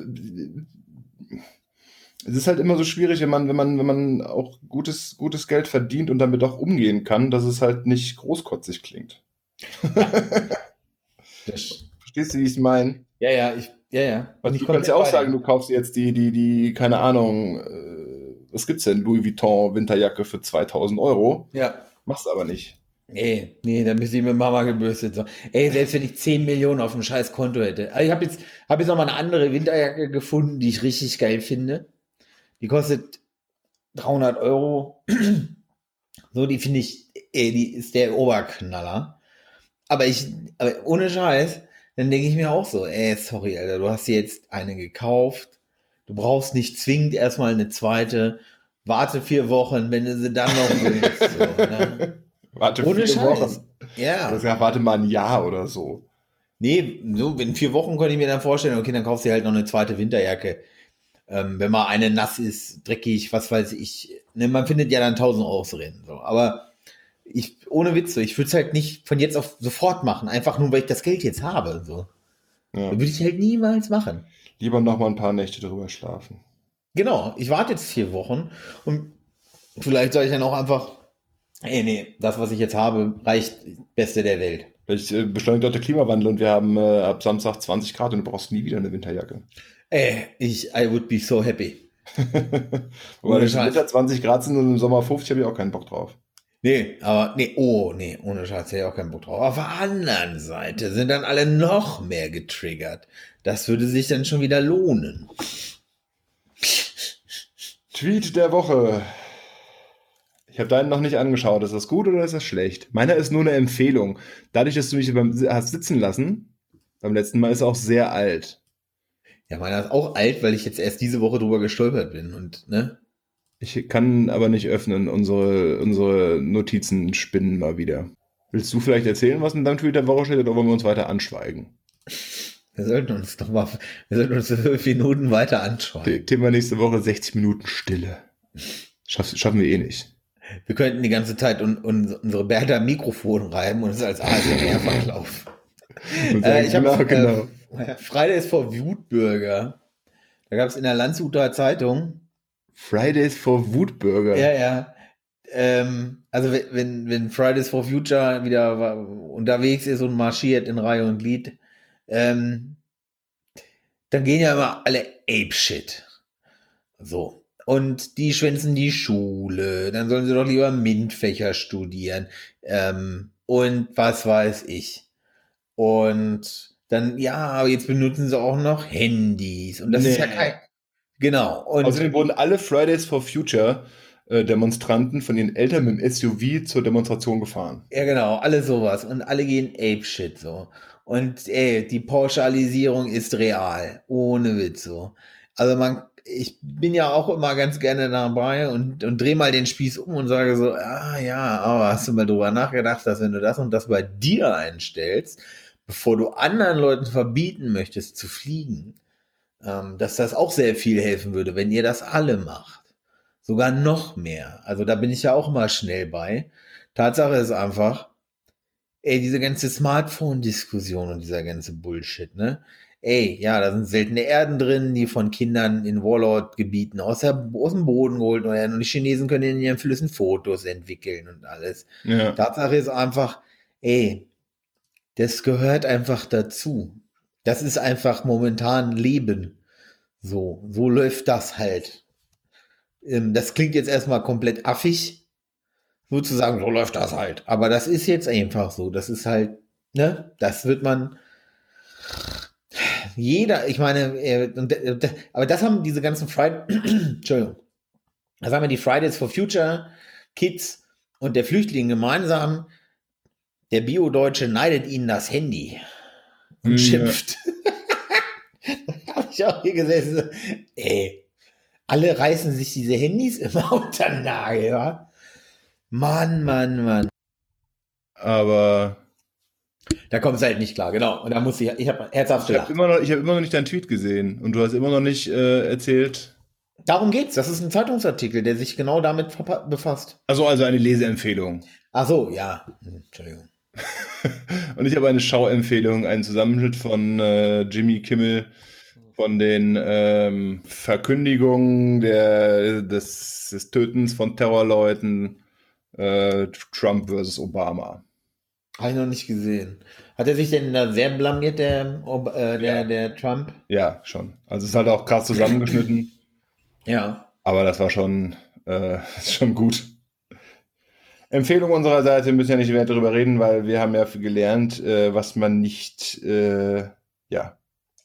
es ist halt immer so schwierig, wenn man, wenn man, wenn man auch gutes, gutes Geld verdient und damit auch umgehen kann, dass es halt nicht großkotzig klingt. Verstehst du, wie ich es meine? ja, ja, ich, ja, ja. Also Ich du kannst ja auch sagen, du kaufst jetzt die, die, die, keine Ahnung, äh, was gibt's denn? Louis Vuitton Winterjacke für 2000 Euro. Ja. Machst aber nicht. Nee, nee, dann müsste ich mit Mama gebürstet so. Ey, selbst wenn ich 10 Millionen auf dem scheiß Konto hätte. Also ich habe jetzt, hab jetzt noch mal eine andere Winterjacke gefunden, die ich richtig geil finde. Die kostet 300 Euro. So, die finde ich, ey, die ist der Oberknaller. Aber ich, aber ohne Scheiß, dann denke ich mir auch so, ey, sorry, Alter, du hast dir jetzt eine gekauft. Du brauchst nicht zwingend erstmal eine zweite. Warte vier Wochen, wenn du sie dann noch willst. So, ne? Warte Ohne vier Scheiß. Wochen. Ja. Oder sag, warte mal ein Jahr oder so. Nee, so in vier Wochen könnte ich mir dann vorstellen, okay, dann kaufst du dir halt noch eine zweite Winterjacke. Ähm, wenn mal eine nass ist, dreckig, was weiß ich. Ne, man findet ja dann tausend Ausreden. So. Aber ich, ohne Witz, so, ich würde es halt nicht von jetzt auf sofort machen, einfach nur, weil ich das Geld jetzt habe. So. Ja. Würde ich halt niemals machen. Lieber noch mal ein paar Nächte drüber schlafen. Genau, ich warte jetzt vier Wochen und vielleicht sage ich dann auch einfach, ey, nee, das, was ich jetzt habe, reicht Beste der Welt. Vielleicht äh, beschleunigt auch der Klimawandel und wir haben äh, ab Samstag 20 Grad und du brauchst nie wieder eine Winterjacke. Ey, ich, I would be so happy. Wobei im. Winter 20 Grad sind und im Sommer 50 habe ich auch keinen Bock drauf. Nee, aber nee, oh, nee, ohne Scheiß hätte ich auch keinen Bock drauf. Auf der anderen Seite sind dann alle noch mehr getriggert. Das würde sich dann schon wieder lohnen. Tweet der Woche. Ich habe deinen noch nicht angeschaut. Ist das gut oder ist das schlecht? Meiner ist nur eine Empfehlung. Dadurch, dass du mich beim hast sitzen lassen, beim letzten Mal ist er auch sehr alt. Ja, meiner ist auch alt, weil ich jetzt erst diese Woche drüber gestolpert bin und, ne? Ich kann aber nicht öffnen. Unsere, unsere Notizen spinnen mal wieder. Willst du vielleicht erzählen, was in deinem Tweet der Woche steht, oder wollen wir uns weiter anschweigen? Wir sollten uns doch mal, wir sollten uns fünf Minuten weiter anschauen. The- Thema nächste Woche 60 Minuten Stille. Schaff, schaffen wir eh nicht. Wir könnten die ganze Zeit un, un, unsere am Mikrofon reiben und es als ASMR verkaufen. Äh, ich habe genau, genau. äh, Fridays for Wutbürger. Da gab es in der Landshuter Zeitung Fridays for Wutburger. Ja, ja. Ähm, also wenn- wenn, Fridays for Future wieder unterwegs ist und marschiert in Reihe und Glied, ähm, dann gehen ja immer alle Ape-Shit. So. Und die schwänzen die Schule, dann sollen sie doch lieber MINT-Fächer studieren. Ähm, und was weiß ich. Und dann, ja, aber jetzt benutzen sie auch noch Handys. Und das ist ja Nee. kein. Genau. Und Außerdem wurden alle Fridays for Future äh, Demonstranten von ihren Eltern mit dem SUV zur Demonstration gefahren. Ja, genau, alle sowas. Und alle gehen Ape-Shit so. Und ey, die Pauschalisierung ist real. Ohne Witz so. Also man, ich bin ja auch immer ganz gerne dabei und, und dreh mal den Spieß um und sage so, ah ja, aber hast du mal drüber nachgedacht, dass wenn du das und das bei dir einstellst, bevor du anderen Leuten verbieten möchtest zu fliegen, dass das auch sehr viel helfen würde, wenn ihr das alle macht. Sogar noch mehr. Also da bin ich ja auch mal schnell bei. Tatsache ist einfach, ey, diese ganze Smartphone-Diskussion und dieser ganze Bullshit, ne? Ey, ja, da sind seltene Erden drin, die von Kindern in Warlord-Gebieten aus, der, aus dem Boden geholt werden und die Chinesen können in ihren Flüssen Fotos entwickeln und alles. Ja. Tatsache ist einfach, ey, das gehört einfach dazu. Das ist einfach momentan Leben. So, so läuft das halt. ähm, das klingt jetzt erstmal komplett affig, sozusagen, so läuft das halt. Aber das ist jetzt einfach so. Das ist halt, ne, das wird man. Jeder, ich meine, äh, äh, aber das haben diese ganzen Fridays, Entschuldigung, das haben ja die Fridays for Future Kids und der Flüchtling gemeinsam. Der Bio-Deutsche neidet ihnen das Handy und Ja. schimpft. da habe ich auch hier gesessen. Ey, alle reißen sich diese Handys immer unter den Nagel, ja? Mann, Mann, Mann. Aber Da kommt es halt nicht klar, genau. Und da muss ich, ich habe herzhaft ich habe immer, noch- ich hab immer noch nicht deinen Tweet gesehen und du hast immer noch nicht äh, erzählt. Darum geht's. Das ist ein Zeitungsartikel, der sich genau damit befasst. Also, also eine Leseempfehlung. Ach so, ja. Hm, Entschuldigung. Und ich habe eine Schauempfehlung, einen Zusammenschnitt von äh, Jimmy Kimmel von den ähm, Verkündigungen der, des, des Tötens von Terrorleuten äh, Trump versus Obama. Habe ich noch nicht gesehen. Hat er sich denn da sehr blamiert, der, äh, der, Ja. der Trump? Ja, schon. Also es ist halt auch krass zusammengeschnitten, Ja. aber das war schon, äh, schon gut. Empfehlung unserer Seite, wir müssen ja nicht mehr darüber reden, weil wir haben ja gelernt, äh, was man nicht, äh, ja,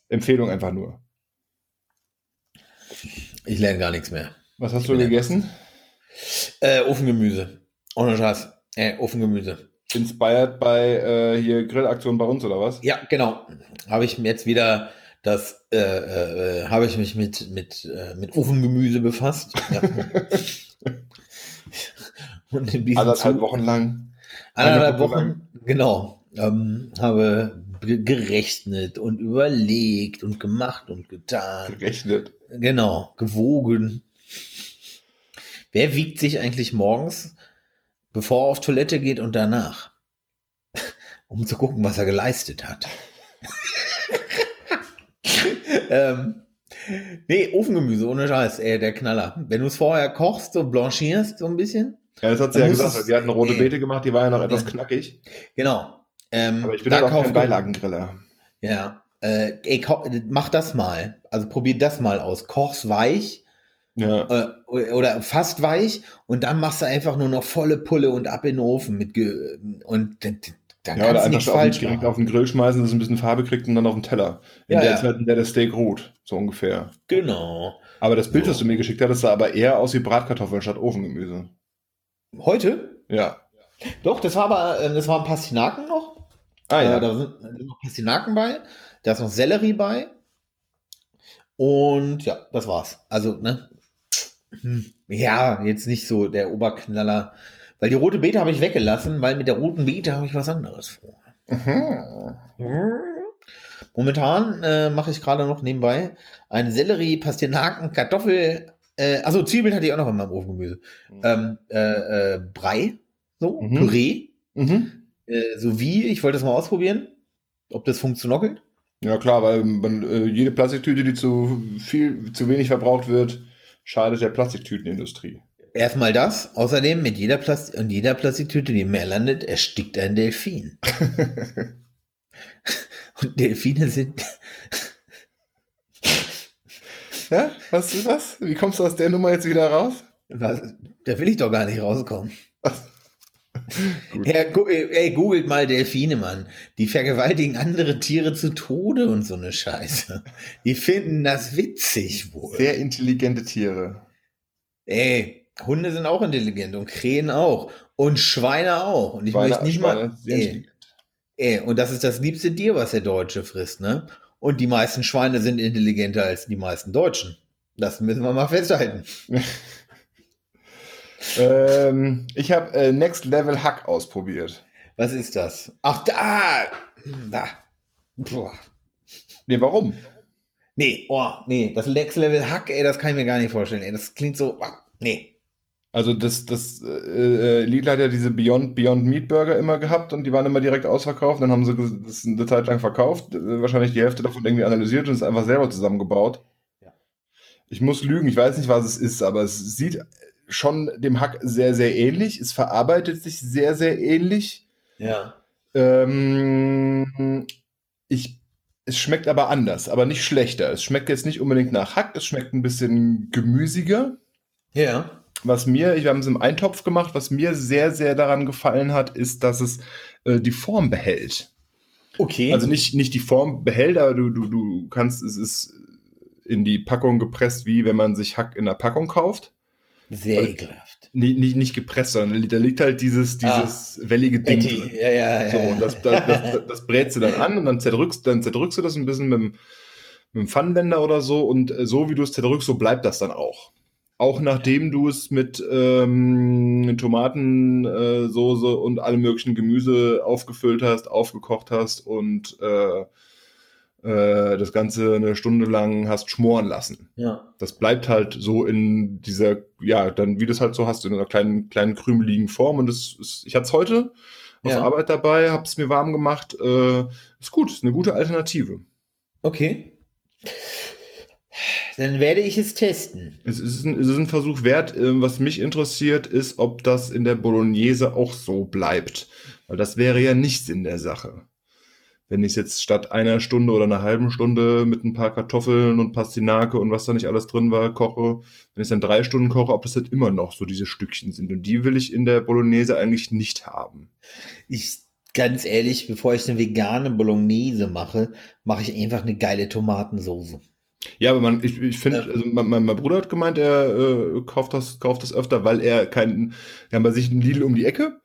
Empfehlung einfach nur. Ich lerne gar nichts mehr. Was hast Ich du gegessen? Äh, Ofengemüse. Ohne Scheiß. Äh, Ofengemüse. Inspired bei äh, hier Grillaktion bei uns oder was? Ja, genau. Habe ich mir jetzt wieder das, äh, äh, habe ich mich mit, mit, äh, mit Ofengemüse befasst. Ja. Und in diesem Anderthalb Zug- Wochen lang. Anderthalb Wochen, genau. Ähm, habe ge- gerechnet und überlegt und gemacht und getan. Gerechnet. Genau, gewogen. Wer wiegt sich eigentlich morgens, bevor er auf Toilette geht und danach? Um zu gucken, was er geleistet hat. ähm, nee, Ofengemüse, ohne Scheiß, ey, der Knaller. Wenn du es vorher kochst, so blanchierst, so ein bisschen. Ja, das hat sie Dann ja gesagt. es- Die hatten rote Nee. Beete gemacht, die war ja noch etwas knackig. Genau. Ähm, Aber ich bin da halt auch kauf- kein Beilagengriller. Ja, äh, ey, mach das mal. Also probier das mal aus. Koch's weich Ja. äh, oder fast weich und dann machst du einfach nur noch volle Pulle und ab in den Ofen mit ge und dann Ja, oder kannst du einfach nichts auf, falsch direkt auf den Grill schmeißen, dass es ein bisschen Farbe kriegt und dann auf den Teller. In Ja, der ja. Zeit, in der der Steak ruht. So ungefähr. Genau. Aber das Bild, So. das du mir geschickt hattest, sah aber eher aus wie Bratkartoffeln statt Ofengemüse. Heute? Ja. Doch, das war aber, äh, das waren Pastinaken noch. Ah Äh, ja. da sind, da sind noch Pastinaken bei. Da ist noch Sellerie bei. Und ja, das war's. Also, ne? Hm, Ja, jetzt nicht so der Oberknaller. Weil die rote Beete habe ich weggelassen, weil mit der roten Beete habe ich was anderes vor. Mhm. Momentan äh, mache ich gerade noch nebenbei ein Sellerie, Pastinaken, Kartoffel, äh, also Zwiebeln hatte ich auch noch in meinem Ofengemüse. Ähm, äh, äh, Brei, so, Mhm. Püree, Mhm. äh, so wie, ich wollte das mal ausprobieren, ob das funktioniert. Ja klar, weil man, äh, jede Plastiktüte, die zu viel, zu wenig verbraucht wird, schadet der Plastiktütenindustrie. Erstmal das, außerdem mit jeder, Plast in jeder Plastiktüte, die im Meer landet, erstickt ein Delfin. Und Delfine sind, ja, was ist das? Wie kommst du aus der Nummer jetzt wieder raus? da will ich doch gar nicht rauskommen. Ja, gu ey, googelt mal Delfine, Mann. Die vergewaltigen andere Tiere zu Tode und so eine Scheiße. Die finden das witzig wohl. Sehr intelligente Tiere. Ey, Hunde sind auch intelligent und Krähen auch. Und Schweine auch. Und ich Schweine- möchte nicht Schweine mal. Ey, ey, und das ist das liebste Tier, was der Deutsche frisst, ne? Und die meisten Schweine sind intelligenter als die meisten Deutschen. Das müssen wir mal festhalten. Ähm, ich habe äh, Next Level Hack ausprobiert. Was ist das? Ach, da! Da. Nee, warum? Nee, oh, nee, das Next Level Hack, ey, das kann ich mir gar nicht vorstellen, ey. Das klingt so, ah, nee. Also das, das äh, äh, Lidl hat ja diese Beyond, Beyond Meat Burger immer gehabt und die waren immer direkt ausverkauft. Dann haben sie das eine Zeit lang verkauft, äh, wahrscheinlich die Hälfte davon irgendwie analysiert und es einfach selber zusammengebaut. Ja. Ich muss lügen, ich weiß nicht, was es ist, aber es sieht schon dem Hack sehr, sehr ähnlich. Es verarbeitet sich sehr, sehr ähnlich. Ja. Ähm, ich, es schmeckt aber anders, aber nicht schlechter. Es schmeckt jetzt nicht unbedingt nach Hack, es schmeckt ein bisschen gemüsiger. Ja. Was mir, wir haben es im Eintopf gemacht, was mir sehr, sehr daran gefallen hat, ist, dass es äh, die Form behält. Okay. Also nicht, nicht die Form behält, aber du, du, du kannst, es ist in die Packung gepresst, wie wenn man sich Hack in der Packung kauft. Sehr Weil- ekelhaft. Nicht, nicht, nicht gepresst, sondern da liegt halt dieses, dieses wellige Ding drin. Ja, ja, ja. So, und das, das, das, das brätst du dann an und dann zerdrückst, dann zerdrückst du das ein bisschen mit, dem- mit dem Pfannenwender oder so und äh, so wie du es zerdrückst, so bleibt das dann auch. Auch nachdem du es mit ähm, Tomatensoße äh, und allem möglichen Gemüse aufgefüllt hast, aufgekocht hast und äh, äh, das Ganze eine Stunde lang hast schmoren lassen. ja. Das bleibt halt so in dieser, ja, dann wie du es halt so hast, in einer kleinen, kleinen krümeligen Form. Und das ist, ich hatte es heute auf Ja. Arbeit dabei, habe es mir warm gemacht. Äh, ist gut, ist eine gute Alternative. Okay. Dann werde ich es testen. Es ist ein, es ist ein Versuch wert. Ähm, was mich interessiert, ist, ob das in der Bolognese auch so bleibt. Weil das wäre ja nicht Sinn der Sache. Wenn ich es jetzt statt einer Stunde oder einer halben Stunde mit ein paar Kartoffeln und Pastinake und was da nicht alles drin war, koche, wenn ich es dann drei Stunden koche, ob das halt immer noch so diese Stückchen sind. Und die will ich in der Bolognese eigentlich nicht haben. Ich, ganz ehrlich, bevor ich eine vegane Bolognese mache, mache ich einfach eine geile Tomatensoße. Ja, aber man, ich, ich finde, also mein, mein Bruder hat gemeint, er äh, kauft, das, kauft das öfter, weil er kein, wir haben bei sich einen Lidl um die Ecke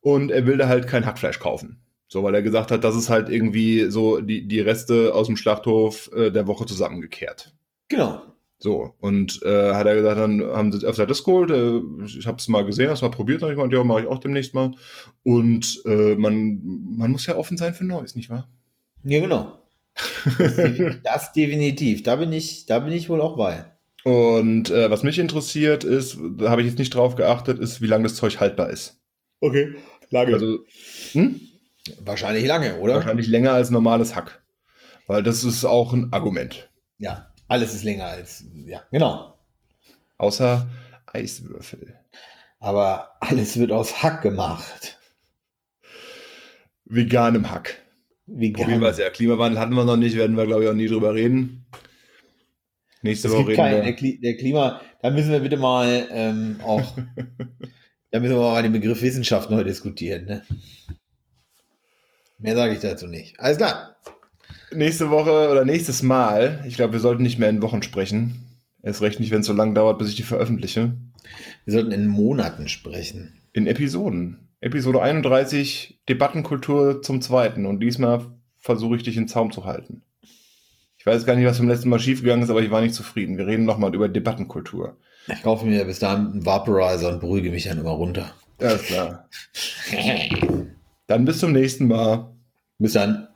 und er will da halt kein Hackfleisch kaufen. So, weil er gesagt hat, das ist halt irgendwie so die, die Reste aus dem Schlachthof äh, der Woche zusammengekehrt. Genau. So, und äh, hat er gesagt, dann haben sie öfter das geholt. Äh, ich habe es mal gesehen, habe es mal probiert, und ich meinte, ja, mache ich auch demnächst mal. Und äh, man, man muss ja offen sein für Neues, nicht wahr? Ja, genau. Das, defi- das definitiv. Da bin ich, da bin ich wohl auch bei. Und äh, was mich interessiert ist, da habe ich jetzt nicht drauf geachtet, ist, wie lange das Zeug haltbar ist. Okay. Lange. Also, hm? Wahrscheinlich lange, oder? Wahrscheinlich länger als normales Hack. Weil das ist auch ein Argument. Ja. Alles ist länger als. Ja, genau. Außer Eiswürfel. Aber alles wird aus Hack gemacht. Veganem Hack. Probieren wir es ja. Klimawandel hatten wir noch nicht, werden wir, glaube ich, auch nie drüber reden. Nächste Es Woche reden der, wir. Kli der Klima, da müssen wir bitte mal ähm, auch, da müssen wir mal den Begriff Wissenschaft neu diskutieren. Ne? Mehr sage ich dazu nicht. Alles klar. Nächste Woche oder nächstes Mal, ich glaube, wir sollten nicht mehr in Wochen sprechen. Erst recht nicht, wenn es so lange dauert, bis ich die veröffentliche. Wir sollten in Monaten sprechen. In Episoden. Episode 31, Debattenkultur zum zweiten. Und diesmal versuche ich dich in Zaum zu halten. Ich weiß gar nicht, was beim letzten Mal schiefgegangen ist, aber ich war nicht zufrieden. Wir reden nochmal über Debattenkultur. Ich kaufe mir bis dahin einen Vaporizer und beruhige mich dann immer runter. Alles klar. Dann bis zum nächsten Mal. Bis dann.